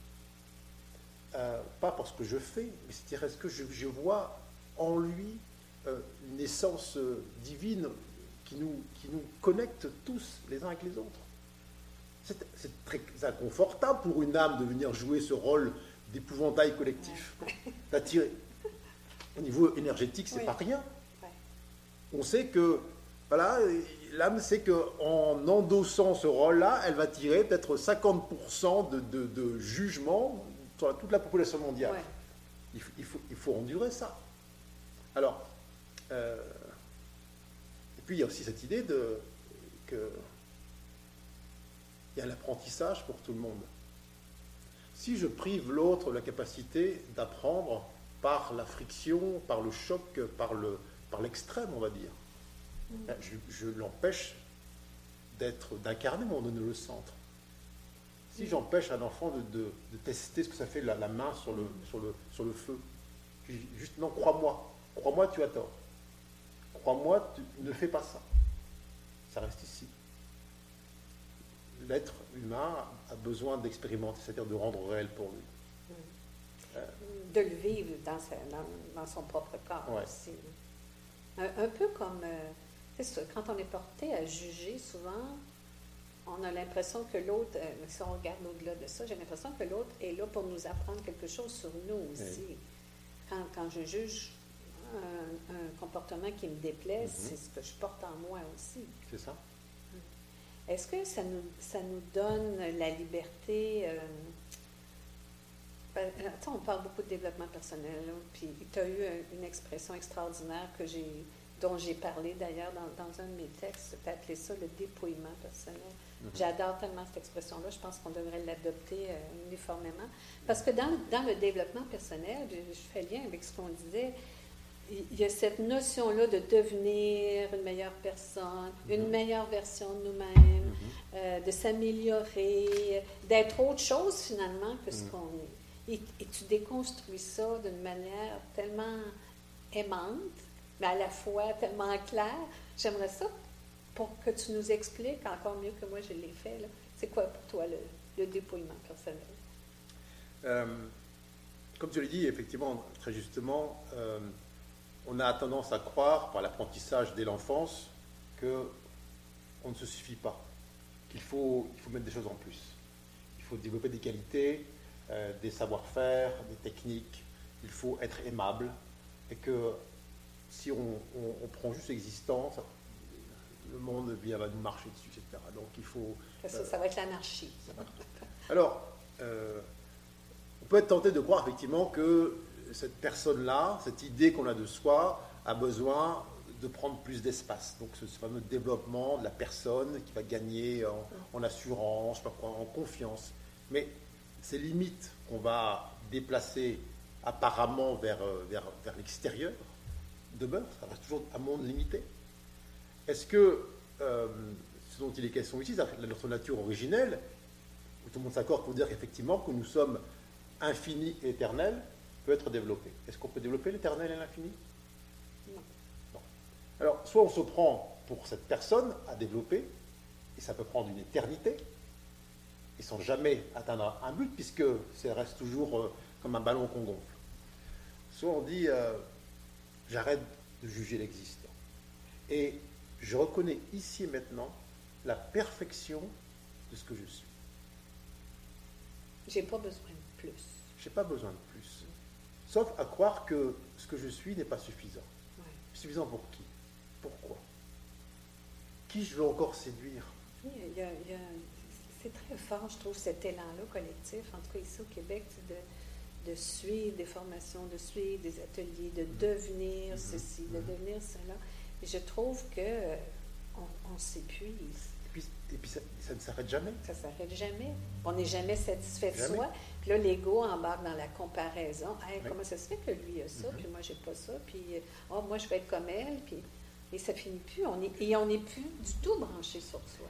Euh, pas pour ce que je fais, mais c'est-à-dire est-ce que je, vois en lui euh, une essence euh, divine qui nous, qui nous connecte tous les uns avec les autres. C'est très inconfortable pour une âme de venir jouer ce rôle d'épouvantail collectif, <laughs> d'attirer. Au niveau énergétique, c'est pas rien. On sait que voilà, l'âme sait qu'en endossant ce rôle-là, elle va tirer peut-être 50% de, jugement sur toute la population mondiale. Il, faut, endurer ça. Alors, euh, et puis il y a aussi cette idée de que il y a l'apprentissage pour tout le monde. Si je prive l'autre de la capacité d'apprendre par la friction, par le choc, par l'extrême, par on va dire, ben, je, l'empêche d'être, d'incarner mon centre. Si j'empêche un enfant de, tester ce que ça fait la, main sur le, sur, le, sur le feu, juste non, crois-moi, crois-moi, tu as tort. Crois-moi, tu ne fais pas ça. Ça reste ici. L'être humain a besoin d'expérimenter, c'est-à-dire de rendre réel pour lui. De le vivre dans, dans, son propre corps aussi. Un, peu comme, euh, c'est ça, quand on est porté à juger, souvent, on a l'impression que l'autre, euh, si on regarde au-delà de ça, j'ai l'impression que l'autre est là pour nous apprendre quelque chose sur nous aussi. Quand, quand, je juge un, comportement qui me déplaît, mm-hmm. c'est ce que je porte en moi aussi. C'est ça. Est-ce que ça nous, ça nous donne la liberté euh, ben, on parle beaucoup de développement personnel, puis tu as eu une expression extraordinaire que j'ai, dont j'ai parlé d'ailleurs dans, un de mes textes, tu as appelé ça le dépouillement personnel. Mhm. J'adore tellement cette expression-là, je pense qu'on devrait l'adopter euh, uniformément. Parce que dans, dans, le développement personnel, je, fais lien avec ce qu'on disait, il y a cette notion-là de devenir une meilleure personne, une mhm. meilleure version de nous-mêmes, mhm. euh, de s'améliorer, d'être autre chose finalement que ce qu'on est. Et, tu déconstruis ça d'une manière tellement aimante, mais à la fois tellement claire. J'aimerais ça pour que tu nous expliques encore mieux que moi je l'ai fait. C'est quoi pour toi le, dépouillement personnel? Euh, comme tu l'as dit, effectivement, très justement, euh, on a tendance à croire par l'apprentissage dès l'enfance que on ne se suffit pas, qu'il faut, il faut mettre des choses en plus. Il faut développer des qualités, euh, des savoir-faire, des techniques. Il faut être aimable et que si on, prend juste l'existence, le monde vient va nous marcher dessus, etc. Donc il faut. Ça, ça va être l'anarchie. Alors, euh, on peut être tenté de croire effectivement que cette personne-là, cette idée qu'on a de soi, a besoin de prendre plus d'espace. Donc ce fameux développement de la personne qui va gagner en, en assurance, en confiance. Mais ces limites qu'on va déplacer apparemment vers, euh, vers, vers l'extérieur demeurent, ça reste toujours un monde limité. Est-ce que euh, ce dont il est question ici, notre nature originelle, où tout le monde s'accorde pour dire effectivement que nous sommes infinis et éternels, peut être développé Est-ce qu'on peut développer l'éternel et l'infini? Non. non. Alors, soit on se prend pour cette personne à développer, et ça peut prendre une éternité, sans jamais atteindre un but, puisque ça reste toujours euh, comme un ballon qu'on gonfle. Soit on dit, euh, j'arrête de juger l'existant. Et je reconnais ici et maintenant la perfection de ce que je suis. J'ai pas besoin de plus. J'ai pas besoin de plus. Sauf à croire que ce que je suis n'est pas suffisant. Suffisant pour qui? Pourquoi? Qui je veux encore séduire? C'est très fort, je trouve, cet élan-là collectif, en tout cas ici au Québec, de, de suivre des formations, de suivre des ateliers, de devenir mm-hmm. ceci, de mm-hmm. devenir cela. Et je trouve que euh, on, s'épuise. Et puis, ça, ne s'arrête jamais. Ça ne s'arrête jamais. On n'est jamais satisfait de soi. Puis là, l'ego embarque dans la comparaison. Comment ça se fait que lui a ça, mm-hmm. puis moi, j'ai pas ça, puis oh, moi, je vais être comme elle, puis et ça finit plus. On est, et on n'est plus du tout branché sur soi.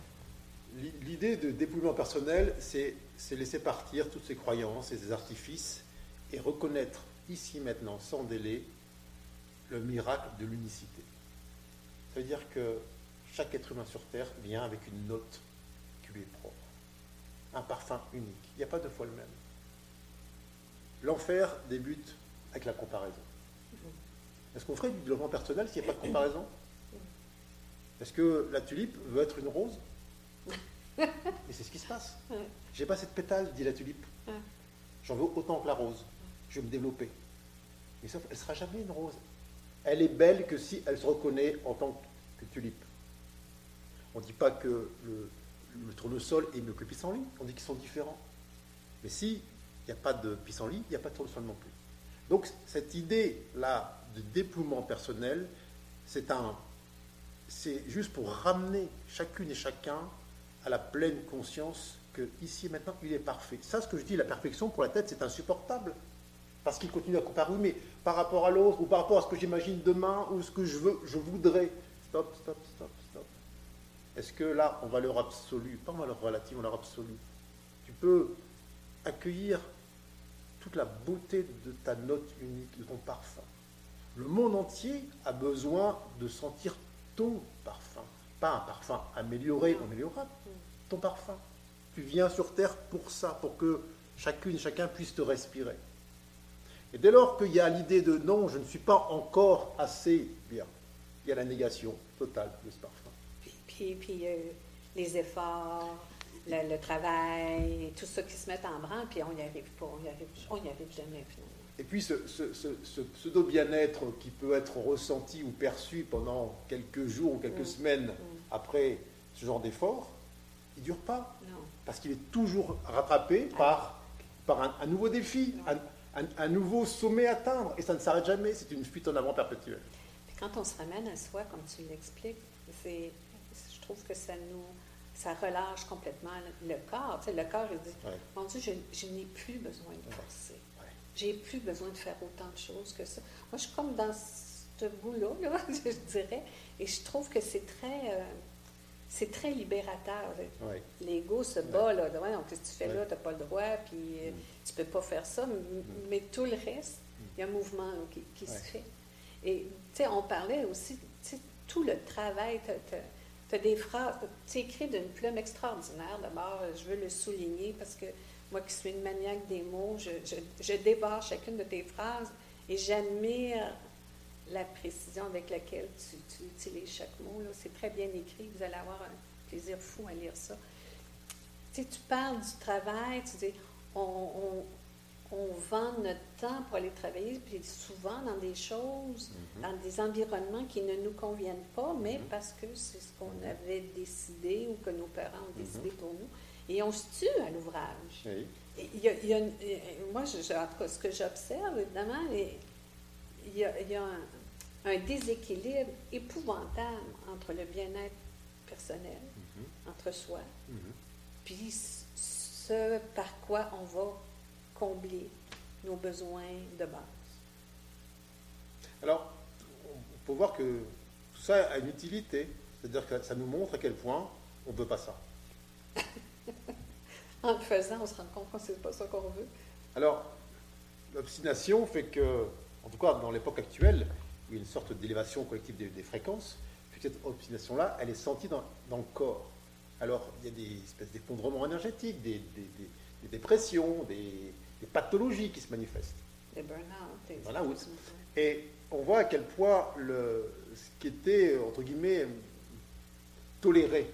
L'idée de dépouillement personnel, c'est laisser partir toutes ces croyances et ces artifices et reconnaître ici maintenant, sans délai, le miracle de l'unicité. Ça veut dire que chaque être humain sur Terre vient avec une note qui lui est propre, un parfum unique. Il n'y a pas deux fois le même. L'enfer débute avec la comparaison. Est-ce qu'on ferait du développement personnel s'il n'y a pas de comparaison? Est-ce que la tulipe veut être une rose? Et c'est ce qui se passe. J'ai pas cette pétale, dit la tulipe. J'en veux autant que la rose. Je vais me développer. Mais sauf, elle sera jamais une rose. Elle est belle que si elle se reconnaît en tant que tulipe. On ne dit pas que le, le tournesol est mieux que le pissenlit. On dit qu'ils sont différents. Mais si il n'y a pas de pissenlit, il n'y a pas de tournesol non plus. Donc cette idée-là de déploiement personnel, c'est un, c'est juste pour ramener chacune et chacun à la pleine conscience que ici et maintenant, il est parfait. Ça, ce que je dis, la perfection pour la tête, c'est insupportable. Parce qu'il continue à comparer, mais par rapport à l'autre, ou par rapport à ce que j'imagine demain, ou ce que je veux, je voudrais. Stop, stop, stop, stop. Est-ce que là, en valeur absolue, pas en valeur relative, en valeur absolue, tu peux accueillir toute la beauté de ta note unique, de ton parfum Le monde entier a besoin de sentir ton parfum pas un parfum amélioré ou améliorable, ton parfum. Tu viens sur Terre pour ça, pour que chacune, chacun puisse te respirer. Et dès lors qu'il y a l'idée de non, je ne suis pas encore assez bien, il y a la négation totale de ce parfum. Puis, puis, euh, les efforts, le, travail, tout ça qui se met en branle, puis on n'y arrive pas, on n'y arrive, on arrive jamais finalement. Et puis ce, pseudo-bien-être qui peut être ressenti ou perçu pendant quelques jours ou quelques mm. semaines mm. après ce genre d'effort, il ne dure pas. Non. Parce qu'il est toujours rattrapé ah. par, par un, nouveau défi, un, un, nouveau sommet à atteindre. Et ça ne s'arrête jamais, c'est une fuite en avant perpétuelle. Puis quand on se ramène à soi, comme tu l'expliques, je trouve que ça nous ça relâche complètement le corps. Tu sais, le corps, il dit Mon Dieu, je, n'ai plus besoin de forcer. J'ai plus besoin de faire autant de choses que ça. Moi, je suis comme dans ce bout-là, <laughs> je dirais, et je trouve que c'est très. Euh, c'est très libérateur. L'ego se bat, là. Ouais, donc, qu'est-ce que tu fais là? Tu n'as pas le droit, puis euh, mm. tu ne peux pas faire ça. Mm. Mais tout le reste, mm. il y a un mouvement qui, se fait. Et, tu sais, on parlait aussi, tu sais, tout le travail, tu as, des phrases, tu écris d'une plume extraordinaire. D'abord, je veux le souligner parce que moi qui suis une maniaque des mots, je, je, je chacune de tes phrases et j'admire la précision avec laquelle tu, utilises chaque mot. C'est très bien écrit. Vous allez avoir un plaisir fou à lire ça. Tu, sais, tu parles du travail, tu dis on, vend notre temps pour aller travailler, puis souvent dans des choses, mm-hmm. dans des environnements qui ne nous conviennent pas, mais mm-hmm. parce que c'est ce qu'on avait décidé ou que nos parents ont décidé mm-hmm. pour nous. Et on se tue à l'ouvrage. Il y a, moi, je, ce que j'observe, évidemment, il y a, il y a un, un déséquilibre épouvantable entre le bien-être personnel, mm-hmm. entre soi, mm-hmm. puis ce par quoi on va combler nos besoins de base. Alors, on peut voir que tout ça a une utilité, c'est-à-dire que ça nous montre à quel point on ne veut pas ça. <laughs> en le faisant, on se rend compte que ce n'est pas ça qu'on veut. Alors, l'obstination fait que, en tout cas dans l'époque actuelle, il y a une sorte d'élévation collective des, fréquences, puis cette obstination-là, elle est sentie dans, le corps. Alors, il y a des espèces d'effondrements énergétiques, des, dépressions, des, pathologies qui se manifestent. Des burn-out. Burn Et on voit à quel point le, ce qui était, entre guillemets, toléré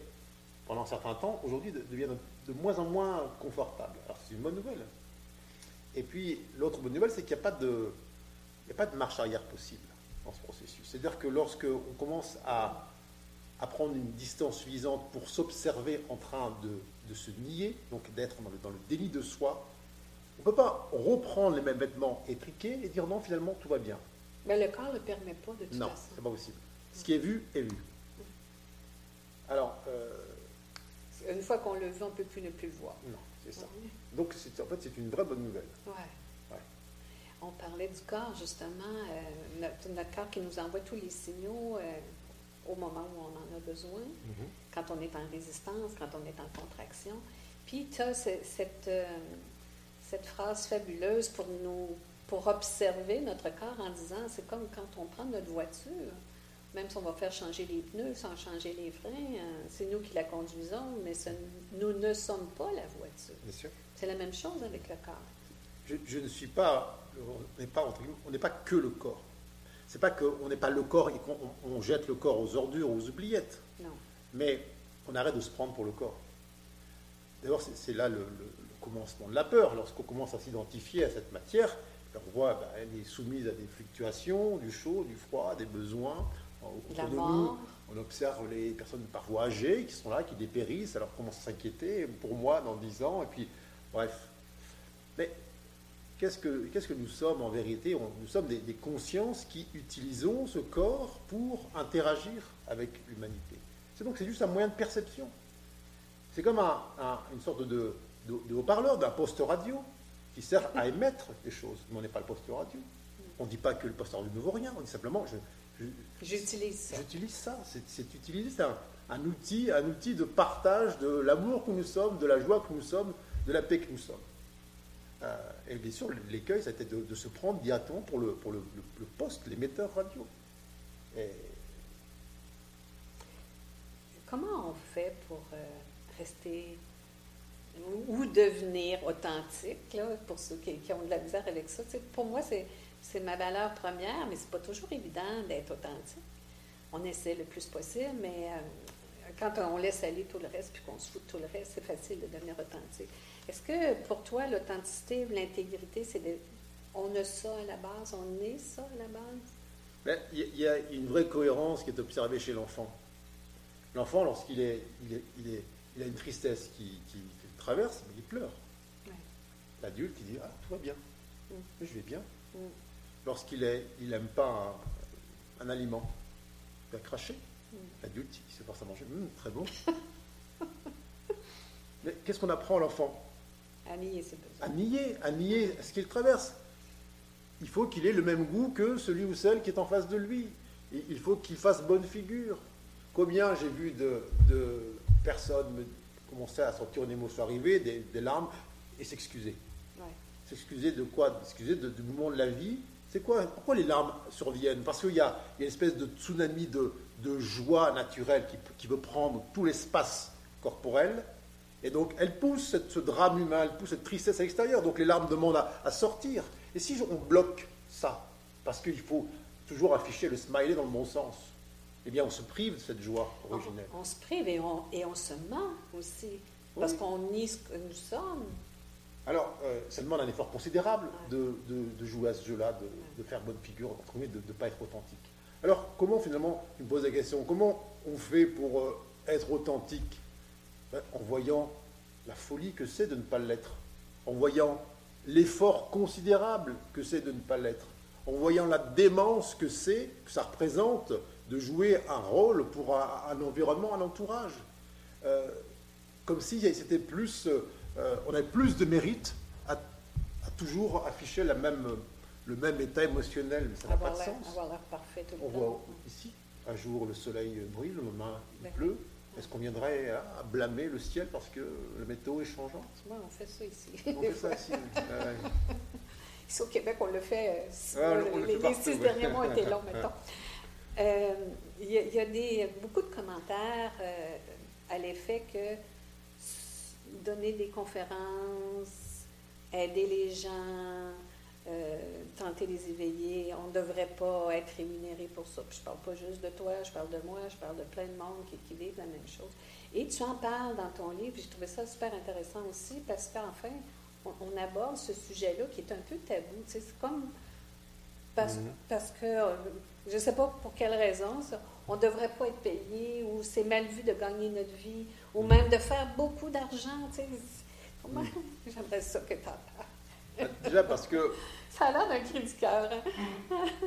pendant un certain temps, aujourd'hui devient de, moins en moins confortable. Alors, c'est une bonne nouvelle. Et puis, l'autre bonne nouvelle, c'est qu'il n'y a, pas de, il n'y a pas de marche arrière possible ce processus. C'est-à-dire que lorsque on commence à, à, prendre une distance suffisante pour s'observer en train de, se nier, donc d'être dans le, déni de soi, on ne peut pas reprendre les mêmes vêtements étriqués et dire non, finalement, tout va bien. Mais le corps ne le permet pas de toute non, façon. Non, c'est pas possible. Ce qui est vu est vu. Alors. Euh, une fois qu'on le veut, on ne peut plus ne plus le voir. Non, c'est ça. Donc, en fait, c'est une vraie bonne nouvelle. Ouais. On parlait du corps, justement, euh, notre, corps qui nous envoie tous les signaux euh, au moment où on en a besoin, mm-hmm. quand on est en résistance, quand on est en contraction. Puis tu as cette, euh, cette phrase fabuleuse pour nous pour observer notre corps en disant c'est comme quand on prend notre voiture, même si on va faire changer les pneus sans changer les freins, c'est nous qui la conduisons, mais nous ne sommes pas la voiture. C'est la même chose avec le corps. Je, je ne suis pas on n'est pas, on n'est pas que le corps. C'est pas qu'on n'est pas le corps et qu'on jette le corps aux ordures, aux oubliettes. Non. Mais on arrête de se prendre pour le corps. D'abord, c'est là le, commencement de la peur. Lorsqu'on commence à s'identifier à cette matière, ben, on voit qu'elle ben, est soumise à des fluctuations, du chaud, du froid, des besoins. Autour de nous, on observe les personnes parfois âgées qui sont là, qui dépérissent, alors on commence à s'inquiéter, pour moi, dans 10 ans, et puis, bref. Mais Qu'est-ce que, qu'est-ce que nous sommes en vérité Nous sommes des, consciences qui utilisons ce corps pour interagir avec l'humanité. C'est donc c'est juste un moyen de perception. C'est comme une sorte de, haut-parleur, d'un poste radio, qui sert à émettre des choses. Mais on n'est pas le poste radio. On ne dit pas que le poste radio ne vaut rien. On dit simplement, je, j'utilise ça. J'utilise ça. C'est, utiliser, c'est un, outil, un outil de partage de l'amour que nous sommes, de la joie que nous sommes, de la paix que nous sommes. Euh, et bien sûr, l'écueil, été de, se prendre directement pour le, pour le, poste, l'émetteur radio. Comment on fait pour euh, rester ou devenir authentique, là, pour ceux qui, ont de la misère avec ça? Pour moi, c'est, c'est ma valeur première, mais c'est pas toujours évident d'être authentique. On essaie le plus possible, mais euh, quand on laisse aller tout le reste puis qu'on se fout de tout le reste, c'est facile de devenir authentique. Est-ce que pour toi, l'authenticité l'intégrité, c'est de, on a ça à la base, on est ça à la base? Ben, Il y a une vraie cohérence qui est observée chez l'enfant. L'enfant, lorsqu'il est, il est, il est, il a une tristesse qui, qui, qui le traverse, il pleure. Ouais. L'adulte, il dit Ah, tout va bien. Mm. Je vais bien. Mm. Lorsqu'il n'aime il pas un, un aliment, il va cracher. L'adulte, il se force à manger. Très bon. <laughs> Mais qu'est-ce qu'on apprend à l'enfant? À nier ses besoins. à nier, à nier ce qu'il traverse. Il faut qu'il ait le même goût que celui ou celle qui est en face de lui. Et il faut qu'il fasse bonne figure. Combien j'ai vu de, de personnes me commencer à sortir une émotion arrivée, des, des larmes, et s'excuser. Ouais. S'excuser de quoi? S'excuser du moment de la vie. C'est quoi? Pourquoi les larmes surviennent? Parce qu'il y a une espèce de tsunami de, de joie naturelle qui, qui veut prendre tout l'espace corporel. Et donc, elle pousse cette- ce drame humain, elle pousse cette tristesse à l'extérieur. Donc, les larmes demandent à, à sortir. Et si on bloque ça, parce qu'il faut toujours afficher le smiley dans le bon sens, eh bien, on se prive de cette joie originelle. On, on se prive et on, et on se ment aussi. Parce Oui. qu'on nie ce que nous sommes. Alors, euh, ça demande un effort considérable de, de- de jouer à ce jeu-là, de, de faire bonne figure, de ne pas être authentique. Alors, comment finalement, tu me poses la question, comment on fait pour euh, être authentique? Ben, En voyant la folie que c'est de ne pas l'être, en voyant l'effort considérable que c'est de ne pas l'être, en voyant la démence que c'est, que ça représente de jouer un rôle pour un, environnement, un entourage. Euh, comme si c'était plus, euh, on avait plus de mérite à toujours afficher la même, le même état émotionnel, mais ça n'a pas de sens. avoir l'air parfait tout le On temps. voit ici, un jour le soleil brille, le lendemain il pleut. Est-ce qu'on viendrait à, blâmer le ciel parce que le météo est changeant Ouais, on fait ça ici. On fait ça ici. <laughs> Ouais, au Québec, on le fait. euh, Ah, mois, on le les, fait les six derniers mois étaient longs, <laughs> mettons. Euh, Il y a, il y a des, beaucoup de commentaires euh, à l'effet que donner des conférences, aider les gens, euh, tenter les éveiller, on ne devrait pas être rémunéré pour ça. Puis je parle pas juste de toi, je parle de moi, je parle de plein de monde qui, qui vivent la même chose. Et tu en parles dans ton livre, j'ai trouvé ça super intéressant aussi parce qu'enfin, on, on aborde ce sujet-là qui est un peu tabou. Tu sais, c'est comme parce, Mhm. parce que euh, je ne sais pas pour quelle raison, ça, on ne devrait pas être payé ou c'est mal vu de gagner notre vie ou même de faire beaucoup d'argent. Tu sais. Comment- <laughs> J'aimerais ça que tu en parles. Déjà parce que Ça a l'air d'un cri du cœur.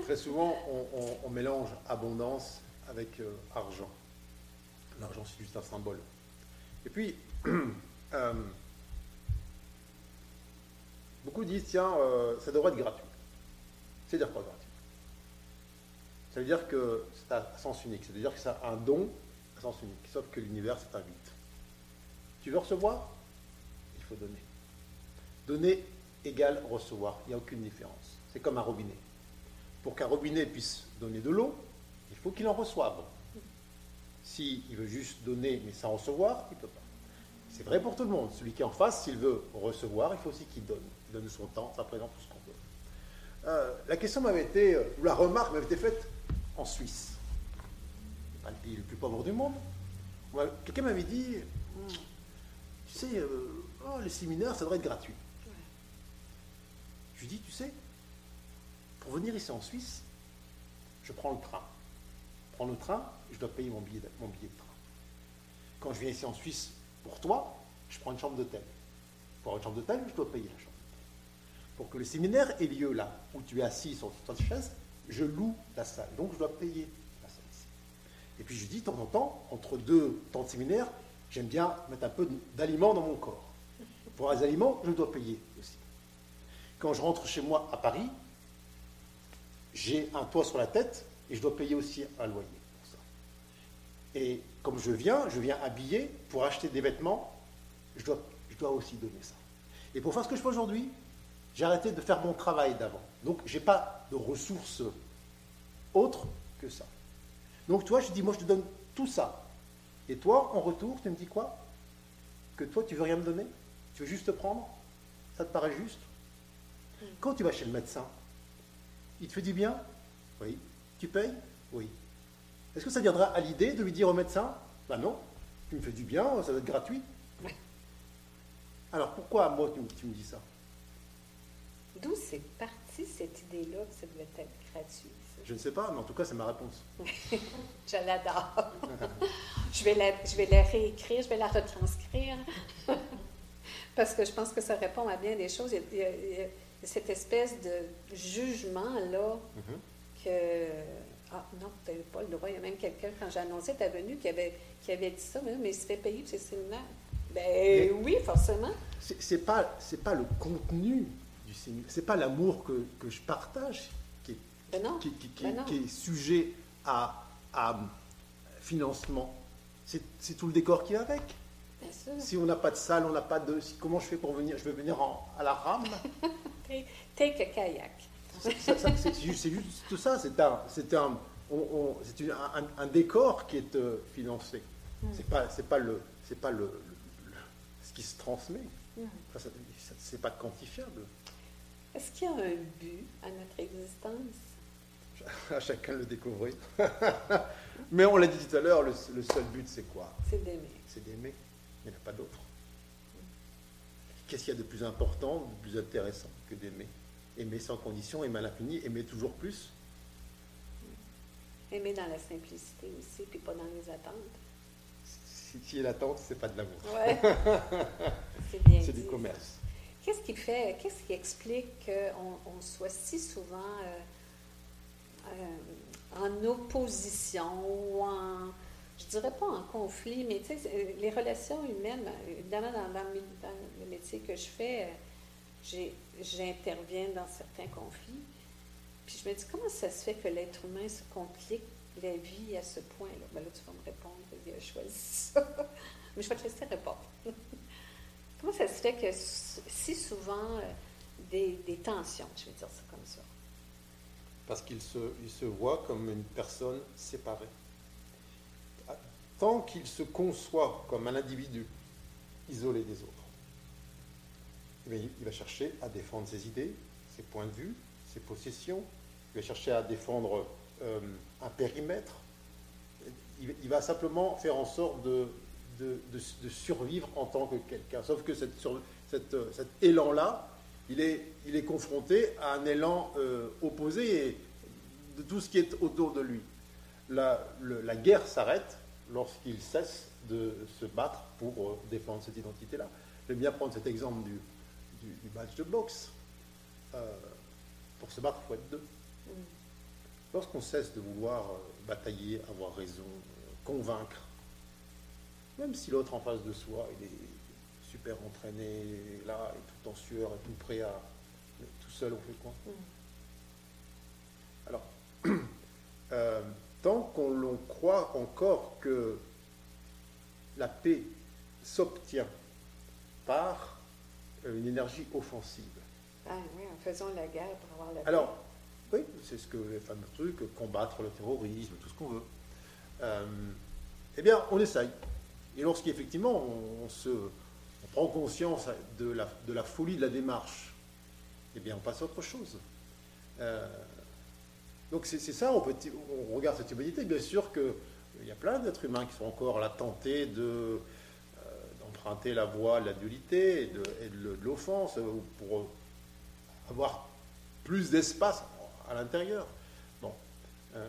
très souvent on, on- on mélange abondance avec euh, argent. L'argent c'est juste un symbole. Et puis, <clears throat> euh, beaucoup disent tiens, euh, ça devrait être gratuit. C'est-à-dire quoi gratuit? Ça veut dire que c'est à sens unique, c'est-à-dire que c'est un don à sens unique, sauf que l'univers t'invite. Tu veux recevoir? Il faut donner. Donner égale recevoir, il n'y a aucune différence. C'est comme un robinet. Pour qu'un robinet puisse donner de l'eau, il faut qu'il en reçoive. S'il veut juste donner mais sans recevoir, il ne peut pas. C'est vrai pour tout le monde. Celui qui est en face, s'il veut recevoir, il faut aussi qu'il donne. Il donne son temps, sa présence, tout ce qu'on veut. Euh, la question m'avait été, euh, ou la remarque m'avait été faite en Suisse. C'est pas le pays le plus pauvre du monde. Quelqu'un m'avait dit, Hum, tu sais, euh, oh, les séminaires, ça devrait être gratuit. Je lui dis, tu sais, pour venir ici en Suisse, je prends le train. Je prends le train, je dois payer mon billet, de, train. Quand je viens ici en Suisse pour toi, je prends une chambre d'hôtel. Pour une chambre d'hôtel, je dois payer la chambre. Pour que le séminaire ait lieu là, où tu es assis sur ta chaise, je loue la salle. Donc je dois payer la salle ici. Et puis je dis, de temps en temps, entre deux temps de séminaire, j'aime bien mettre un peu d'aliments dans mon corps. Pour les aliments, je dois payer aussi. Quand je rentre chez moi à Paris, j'ai un toit sur la tête et je dois payer aussi un loyer pour ça. Et comme je viens, je viens habillé pour acheter des vêtements, je dois, aussi donner ça. Et pour faire ce que je fais aujourd'hui, j'ai arrêté de faire mon travail d'avant. Donc, je n'ai pas de ressources autres que ça. Donc, toi, je dis, moi, je te donne tout ça. Et toi, en retour, tu me dis quoi? Que toi, tu veux rien me donner? Tu veux juste te prendre? Ça te paraît juste? Quand tu vas chez le médecin, il te fait du bien Oui. Tu payes Oui. Est-ce que ça viendra à l'idée de lui dire au médecin Ben non, tu me fais du bien, ça va être gratuit Ouais. Alors pourquoi moi tu, tu me dis ça? D'où c'est parti cette idée-là que ça devait être gratuit? ça? Je ne sais pas, mais en tout cas c'est ma réponse. <laughs> Je l'adore. <laughs> je, vais la, je vais la réécrire, je vais la retranscrire. <laughs> Parce que je pense que ça répond à bien des choses. Il y a, il y a- il y a cette espèce de jugement-là que. Ah non, tu n'avais pas le droit. Il y a même quelqu'un, quand annoncé ta venue, qui avait, qui avait dit ça, mais, mais il se fait payer pour ses séminaires. Ben Mais- oui, forcément. C'est c'est pas c'est pas le contenu du séminaire, c'est pas l'amour que, que je partage qui est, Ben non. qui, qui- qui- Ben qui est sujet à, à financement. C'est c'est tout le décor qui va avec. Bien sûr. Si on n'a pas de salle, on n'a pas de. comment je fais pour venir? Je vais venir en- à la rame? <laughs> Take- Take a kayak. C'est juste, juste tout ça. C'est un, un, on- un, un décor qui est euh, financé. Mm. C'est pas, pas le, c'est pas le, le- le- ce qui se transmet. Mm. Enfin, c'est pas quantifiable. Est-ce qu'il y a un but à notre existence? <laughs> À chacun le découvrir. <laughs> Mais on l'a dit tout à l'heure, le, le seul but c'est quoi? C'est d'aimer. C'est d'aimer. Il n'y en a pas d'autre. Qu'est-ce qu'il y a de plus important, de plus intéressant? Que d'aimer Aimer sans condition, aimer à l'infini, aimer toujours plus. Aimer dans la simplicité aussi, puis pas dans les attentes. Si, y a l'attente, c'est pas de l'amour. Ouais. <laughs> c'est bien C'est du commerce. Qu'est-ce qui fait, qu'est-ce qui explique qu'on on soit si souvent euh, euh, en opposition ou en, je dirais pas en conflit, mais tu sais, les relations humaines, évidemment, dans, dans le métier que je fais, euh, j'ai- j'interviens dans certains conflits. Puis je me dis, comment ça se fait que l'être humain se complique la vie à ce point-là? Ben là, tu vas me répondre, il a choisi ça. <laughs> Mais je vais te laisser répondre. <laughs> Comment ça se fait que si souvent euh, des, tensions, je vais dire ça comme ça? Parce qu'il se, il se voit comme une personne séparée. Tant qu'il se conçoit comme un individu isolé des autres, bien, il va chercher à défendre ses idées, ses points de vue, ses possessions, il va chercher à défendre euh, un périmètre, il, va simplement faire en sorte de, de- de- survivre en tant que quelqu'un. Sauf que euh, cet élan-là, il est, il est confronté à un élan euh, opposé de tout ce qui est autour de lui. La, la guerre s'arrête lorsqu'il cesse de se battre pour défendre cette identité-là. J'aime bien prendre cet exemple du, du- du match de boxe. Euh, pour se battre, il faut être deux. Mm. Lorsqu'on cesse de vouloir euh, batailler, avoir raison, euh, convaincre, même si l'autre en face de soi, il est super entraîné, là, et tout en sueur, et tout prêt à... mais tout seul, on fait quoi Mm. Alors, <clears throat> euh, tant qu'on l'on croit encore que la paix s'obtient par une énergie offensive, Ah oui, en faisant la guerre pour avoir la paix. Alors, oui, c'est ce que les fameux trucs, combattre le terrorisme, tout ce qu'on veut. Euh, eh bien, on essaye. Et lorsqu'effectivement on, on se, on prend conscience de la, de la folie de la démarche, eh bien, on passe à autre chose. Euh, donc c'est c'est ça, on, peut, on regarde cette humanité, bien sûr qu'il y a plein d'êtres humains qui sont encore là tentés de, euh, la voie de la dualité et de, l'offense euh, pour avoir plus d'espace à l'intérieur. Bon, euh,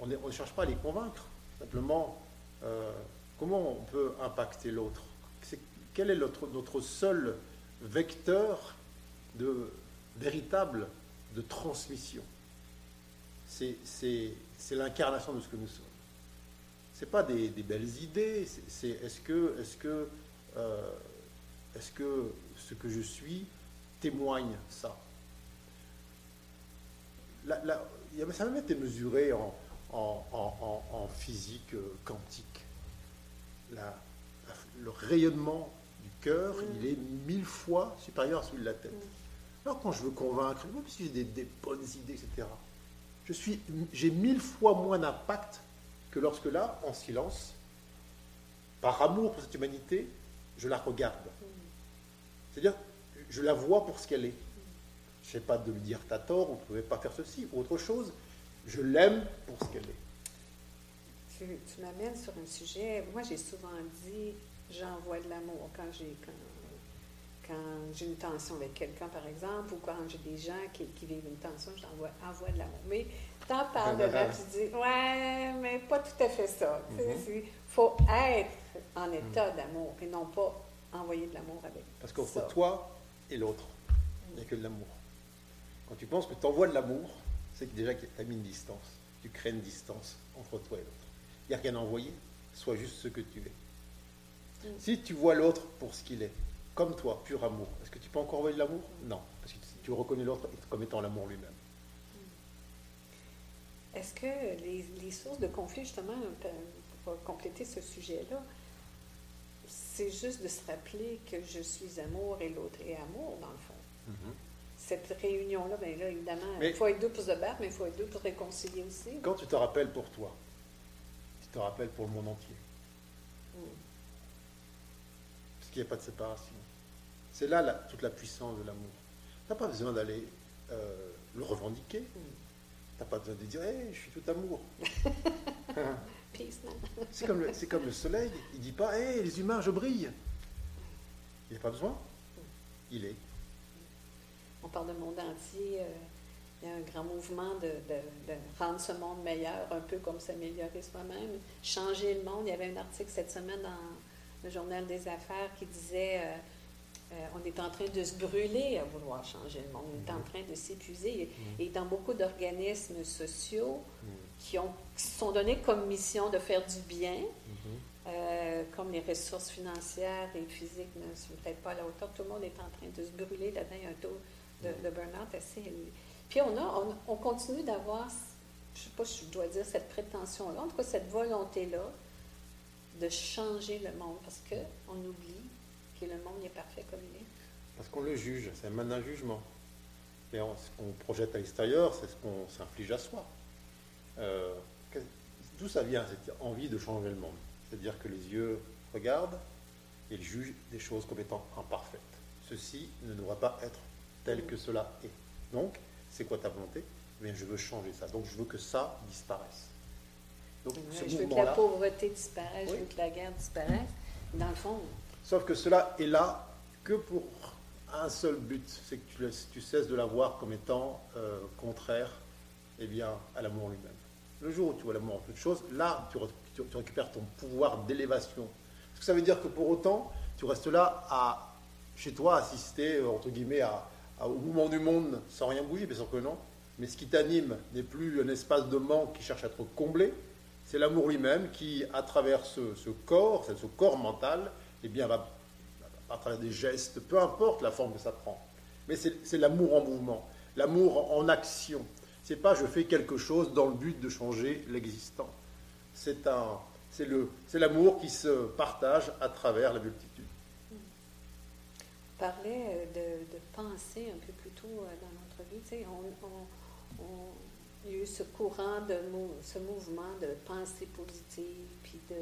on ne cherche pas à les convaincre. Simplement, euh, comment on peut impacter l'autre? Quel est notre, notre seul vecteur de véritable de transmission? C'est l'incarnation de ce que nous sommes. C'est pas des, des belles idées. c'est- est-ce que est-ce que euh, est-ce que ce que je suis témoigne ça? La- la- Ça a même été mesuré en, en- en- en- en physique euh, quantique. La- le rayonnement du cœur, Mm. il est mille fois supérieur à celui de la tête. Mm. Alors quand je veux convaincre, même si j'ai des, des bonnes idées, etc., je suis, j'ai mille fois moins d'impact que lorsque là, en silence, par amour pour cette humanité, je la regarde. C'est-à-dire, je la vois pour ce qu'elle est. Je ne sais pas de lui dire t'as tort, ou ne pouvez pas faire ceci, ou autre chose. Je l'aime pour ce qu'elle est. Tu, tu m'amènes sur un sujet. Moi, j'ai souvent dit j'envoie de l'amour quand j'ai quand, quand j'ai une tension avec quelqu'un, par exemple, ou quand j'ai des gens qui, qui vivent une tension, j'envoie envoie de l'amour. Mais t'en parles de là, tu dis ouais, mais pas tout à fait ça. Il faut être en état d'amour et non pas envoyer de l'amour avec. Parce qu'entre toi et l'autre, il n'y a que de l'amour. Quand tu penses que tu envoies de l'amour, c'est que déjà tu as mis une distance. Tu crées une distance entre toi et l'autre. Il n'y a rien à envoyer, sois juste ce que tu es. Mm. Si tu vois l'autre pour ce qu'il est, comme toi, pur amour, est-ce que tu peux encore envoyer de l'amour? Non, parce que tu reconnais l'autre comme étant l'amour lui-même. Mm. Est-ce que les, les, sources de conflit, justement, pour compléter ce sujet-là, c'est juste de se rappeler que je suis amour et l'autre est amour, dans le fond. Mm-hmm. Cette réunion-là, bien là, évidemment, il faut être deux pour se battre, mais il faut être deux pour réconcilier aussi. Quand tu te rappelles pour toi, tu te rappelles pour le monde entier. Mm. Parce qu'il n'y a pas de séparation. C'est là toute la puissance de l'amour. Tu n'as pas besoin d'aller euh, le revendiquer. Tu n'as pas besoin de dire hey, je suis tout amour. <laughs> c'est comme, le, comme le soleil. Il ne dit pas Hé, les humains, je brille. Il n'y a pas besoin. Il est. On parle de monde entier. Euh, il y a un grand mouvement de, de, rendre ce monde meilleur, un peu comme s'améliorer soi-même, changer le monde. Il y avait un article cette semaine dans le Journal des Affaires qui disait euh, euh, on est en train de se brûler à vouloir changer le monde. On est en mhm. train de s'épuiser. Mhm. Et dans beaucoup d'organismes sociaux mhm. qui, ont, qui se sont donnés comme mission de faire du bien, euh, comme les ressources financières et physiques ne sont peut-être pas à la hauteur, tout le monde est en train de se brûler a un taux de, de burn-out assez élevé. Puis on, a, on, on continue d'avoir, je ne sais pas si je dois dire cette prétention-là, en tout cas cette volonté-là de changer le monde parce qu'on oublie que le monde est parfait comme il est. Parce qu'on le juge, c'est un d'un jugement. Mais ce qu'on projette à l'extérieur, c'est ce qu'on s'inflige à soi. Euh, D'où ça vient, cette envie de changer le monde? C'est-à-dire que les yeux regardent et jugent des choses comme étant imparfaites. Ceci ne devrait pas être tel que cela est. Donc, c'est quoi ta volonté? Eh Je veux changer ça. Donc, je veux que ça disparaisse. Donc, je veux que la pauvreté disparaisse, je veux que la guerre disparaisse. Dans le fond, Sauf que cela est là que pour un seul but, c'est que tu, cesses de la voir comme étant euh, contraire eh bien, à l'amour lui-même. Le jour où tu vois l'amour en toute chose, là, tu, récupères ton pouvoir d'élévation. Est-ce que ça veut dire que pour autant, tu restes là à, chez toi, assister, euh, entre guillemets, au mouvement du monde sans rien bouger Bien sûr que non. Mais ce qui t'anime n'est plus un espace de manque qui cherche à être comblé, c'est l'amour lui-même qui, à travers ce, corps, ce corps mental, eh bien, va, à travers des gestes, peu importe la forme que ça prend. Mais c'est l'amour en mouvement, l'amour en action. C'est pas je fais quelque chose dans le but de changer l'existant. C'est l'amour qui se partage à travers la multitude. On parlait euh, de, penser un peu plus tôt euh, dans notre vie. Sais, on, il y a eu ce courant, de, ce mouvement de pensée positive, puis de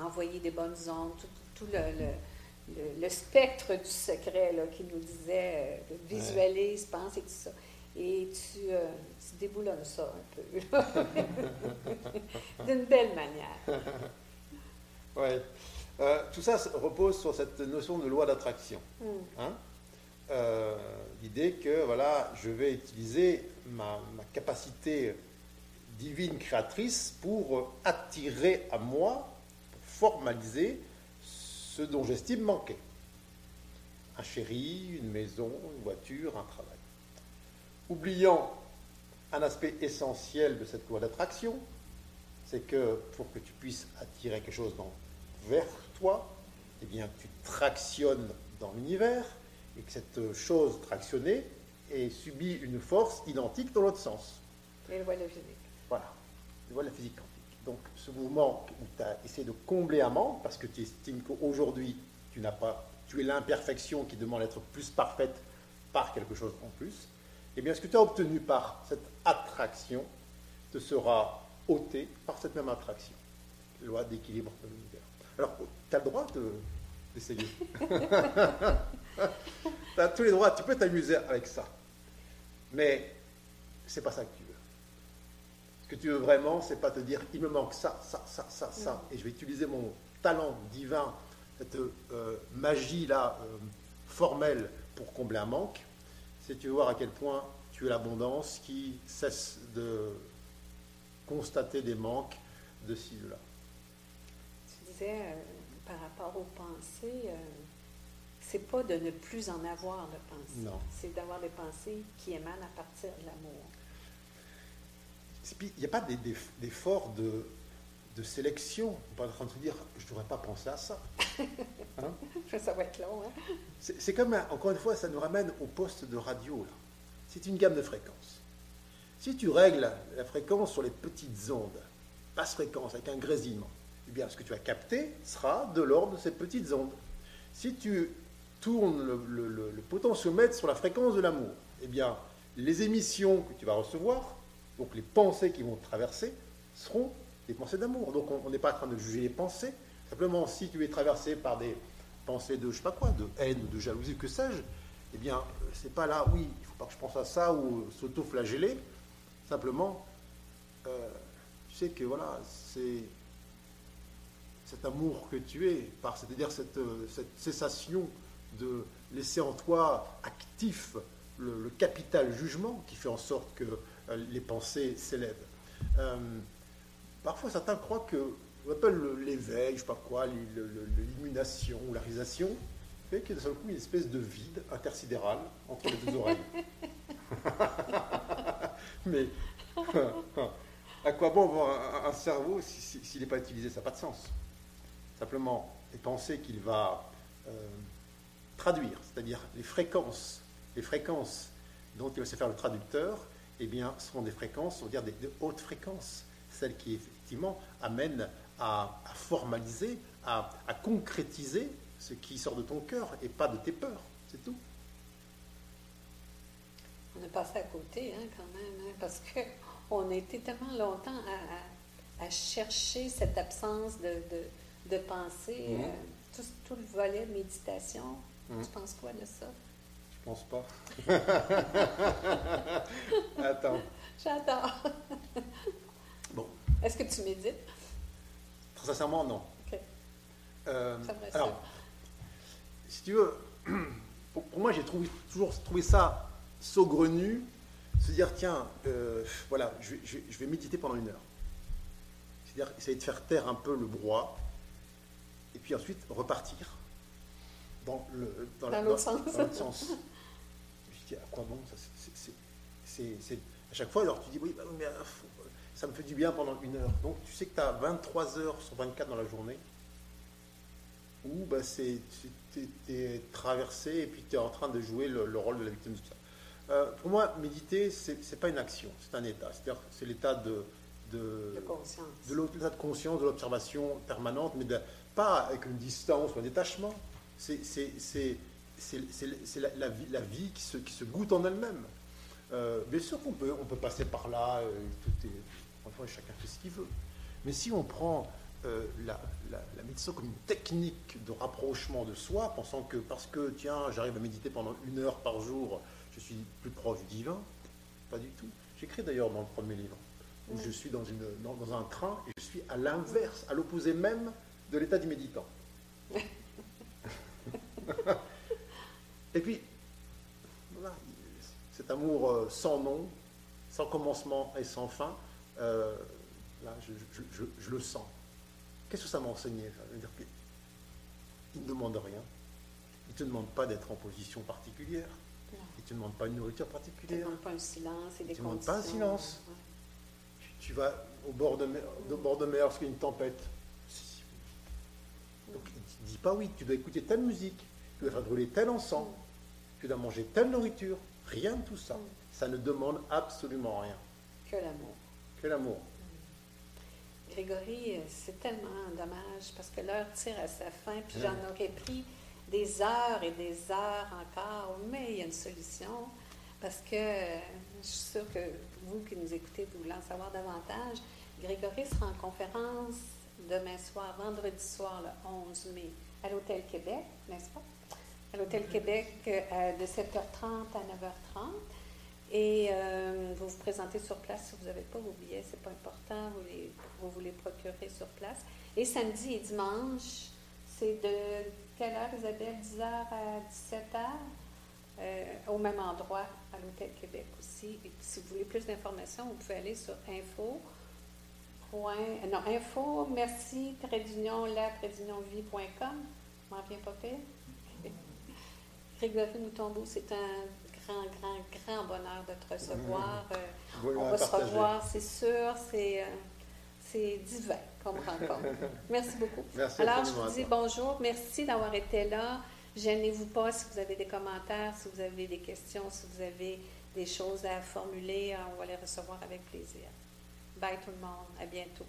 envoyer des bonnes ondes, tout, le, spectre du secret là, qui nous disait euh, visualise, pense et tout ça. Et tu, euh, tu déboulonnes ça un peu, <laughs> d'une belle manière. <laughs> Oui. Euh, tout ça repose sur cette notion de loi d'attraction. Hmm. Hein. L'idée que voilà, je vais utiliser ma, capacité divine créatrice pour attirer à moi formaliser ce dont j'estime manquer. Un chéri, une maison, une voiture, un travail. Oubliant un aspect essentiel de cette loi d'attraction, c'est que pour que tu puisses attirer quelque chose vers toi, eh bien, tu tractionnes dans l'univers et que cette chose tractionnée ait subi une force identique dans l'autre sens. Et loi de la physique. Voilà, loi de la physique donc ce mouvement où tu as essayé de combler un manque, parce que tu estimes qu'aujourd'hui, tu n'as pas, tu es l'imperfection qui demande d'être plus parfaite par quelque chose en plus, eh bien ce que tu as obtenu par cette attraction te sera ôté par cette même attraction. Loi d'équilibre de l'univers. Alors, tu as le droit d'essayer. <laughs> <laughs> tu as tous les droits, tu peux t'amuser avec ça. Mais c'est pas ça que tu veux. Ce que tu veux vraiment, c'est pas te dire il me manque ça, ça, ça, ça, ça, et je vais utiliser mon talent divin, cette euh, magie-là euh, formelle pour combler un manque. C'est tu veux voir à quel point tu es l'abondance qui cesse de constater des manques de ci, de là. Tu disais, euh, par rapport aux pensées, c'est pas de ne plus en avoir de pensées. Non. C'est d'avoir des pensées qui émanent à partir de l'amour. Il n'y a pas d'effort de, de sélection. On pas en train de se dire, je ne devrais pas penser à ça. <laughs> Hein? ça va être long. Hein? C'est comme, encore une fois, ça nous ramène au poste de radio. C'est une gamme de fréquences. Si tu règles la fréquence sur les petites ondes, basse fréquence avec un grésillement, eh bien, ce que tu vas capter sera de l'ordre de ces petites ondes. Si tu tournes le, potentiomètre sur la fréquence de l'amour, eh bien, les émissions que tu vas recevoir, donc les pensées qui vont te traverser, seront des pensées d'amour. Donc on n'est pas en train de juger les pensées. Simplement, si tu es traversé par des pensées de, je sais pas quoi, de haine ou de jalousie, que sais-je, eh bien, c'est pas là, oui, il faut pas que je pense à ça ou s'auto-flageller. Simplement, euh, tu sais que voilà, c'est cet amour que tu es, c'est-à-dire cette, cette cessation de laisser en toi actif le, capital jugement qui fait en sorte que euh, les pensées s'élèvent. Euh, parfois, certains croient que, on appelle l'éveil, je sais pas quoi, l'illumination la réalisation, fait qu'il y a d'un seul coup une espèce de vide intersidéral entre les deux oreilles. <laughs> Mais <laughs> à quoi bon avoir un, cerveau s'il n'est pas utilisé? Ça n'a pas de sens. Simplement, les pensées qu'il va euh, traduire, c'est-à-dire les fréquences, les fréquences dont il va se faire le traducteur, eh bien, seront des fréquences, on va dire des, hautes fréquences, celles qui effectivement amènent à, formaliser, à, concrétiser ce qui sort de ton cœur et pas de tes peurs, c'est tout. On a passé à côté hein, quand même, hein, parce qu'on a été tellement longtemps à, chercher cette absence de, de, pensée, mmh. euh, tout, le volet méditation, Hum. Tu penses quoi de ça? Je pense pas. <laughs> Attends. J'adore. bon. Est-ce que tu médites? Très sincèrement, non. OK. Euh, alors, si tu veux, <clears throat> pour, moi, j'ai toujours trouvé ça saugrenu, se dire, tiens, euh, voilà, je, je vais méditer pendant une heure. C'est-à-dire essayer de faire taire un peu le brouhaha, et puis ensuite repartir dans le dans, l'autre sens. sens. Je dis à quoi bon ça c'est, À chaque fois, alors tu dis oui, bah, mais, euh, ça me fait du bien pendant une heure. Donc tu sais que tu as 23 heures sur 24 dans la journée où bah, c'est, tu es, traversé et puis tu es en train de jouer le, rôle de la victime de tout ça. Euh, pour moi, méditer, c'est n'est pas une action, c'est un état. C'est-à-dire c'est l'état de, de, de conscience. De l'état de conscience, de l'observation permanente, mais de, pas avec une distance ou un détachement c'est la, la, vie, la vie qui se, qui se goûte en elle-même. Euh, bien sûr qu'on peut, on peut passer par là, euh, tout est, enfin, chacun fait ce qu'il veut. Mais si on prend euh, la, la, la, méditation comme une technique de rapprochement de soi, pensant que parce que, tiens, j'arrive à méditer pendant une heure par jour, je suis plus proche du divin, pas du tout. J'écris d'ailleurs dans le premier livre, où je suis dans, une, dans, dans, un train et je suis à l'inverse, à l'opposé même de l'état du méditant. <laughs> <laughs> Et puis, voilà, cet amour euh, sans nom, sans commencement et sans fin, euh, là, je, le sens. Qu'est-ce que ça m'a enseigné Il ne demande rien. Il ne te demande pas d'être en position particulière. Il ne te demande pas une nourriture particulière. Il ne te demande pas un silence et des Il ne te demande pas un silence. Tu, vas au bord de mer, au bord de mer parce qu'il y a une tempête. Donc, il ne dit pas oui, tu dois écouter telle musique tu dois faire brûler tel encens, tu dois manger telle nourriture, rien de tout ça. Ça ne demande absolument rien. Que l'amour. Que l'amour. Grégory, c'est tellement dommage parce que l'heure tire à sa fin, puis j'en aurais pris des heures et des heures encore, mais il y a une solution parce que je suis sûre que vous qui nous écoutez, vous voulez en savoir davantage. Grégory sera en conférence demain soir, vendredi soir, le 11 mai, à l'Hôtel Québec, n'est-ce pas? À l'Hôtel Québec euh, de 7h30 à 9h30. Et euh, vous vous présentez sur place si vous n'avez pas vos billets, c'est pas important, vous, les, vous les procurez sur place. Et samedi et dimanche, c'est de quelle heure, Isabelle? 10h à 17h euh, au même endroit, à l'Hôtel Québec aussi. Et si vous voulez plus d'informations, vous pouvez aller sur info. Non, info, merci, trait d'union, la, trait vie.com. M'en viens pas pire. Grégory Moutombeau, c'est un grand, grand, grand bonheur de te recevoir. Euh, on va se revoir, c'est sûr, c'est, euh, c'est divin comme rencontre. <laughs> Merci beaucoup. Merci Alors, je vous dis bonjour, merci d'avoir été là. Gênez-vous pas si vous avez des commentaires, si vous avez des questions, si vous avez des choses à formuler, on va les recevoir avec plaisir. Bye tout le monde, à bientôt.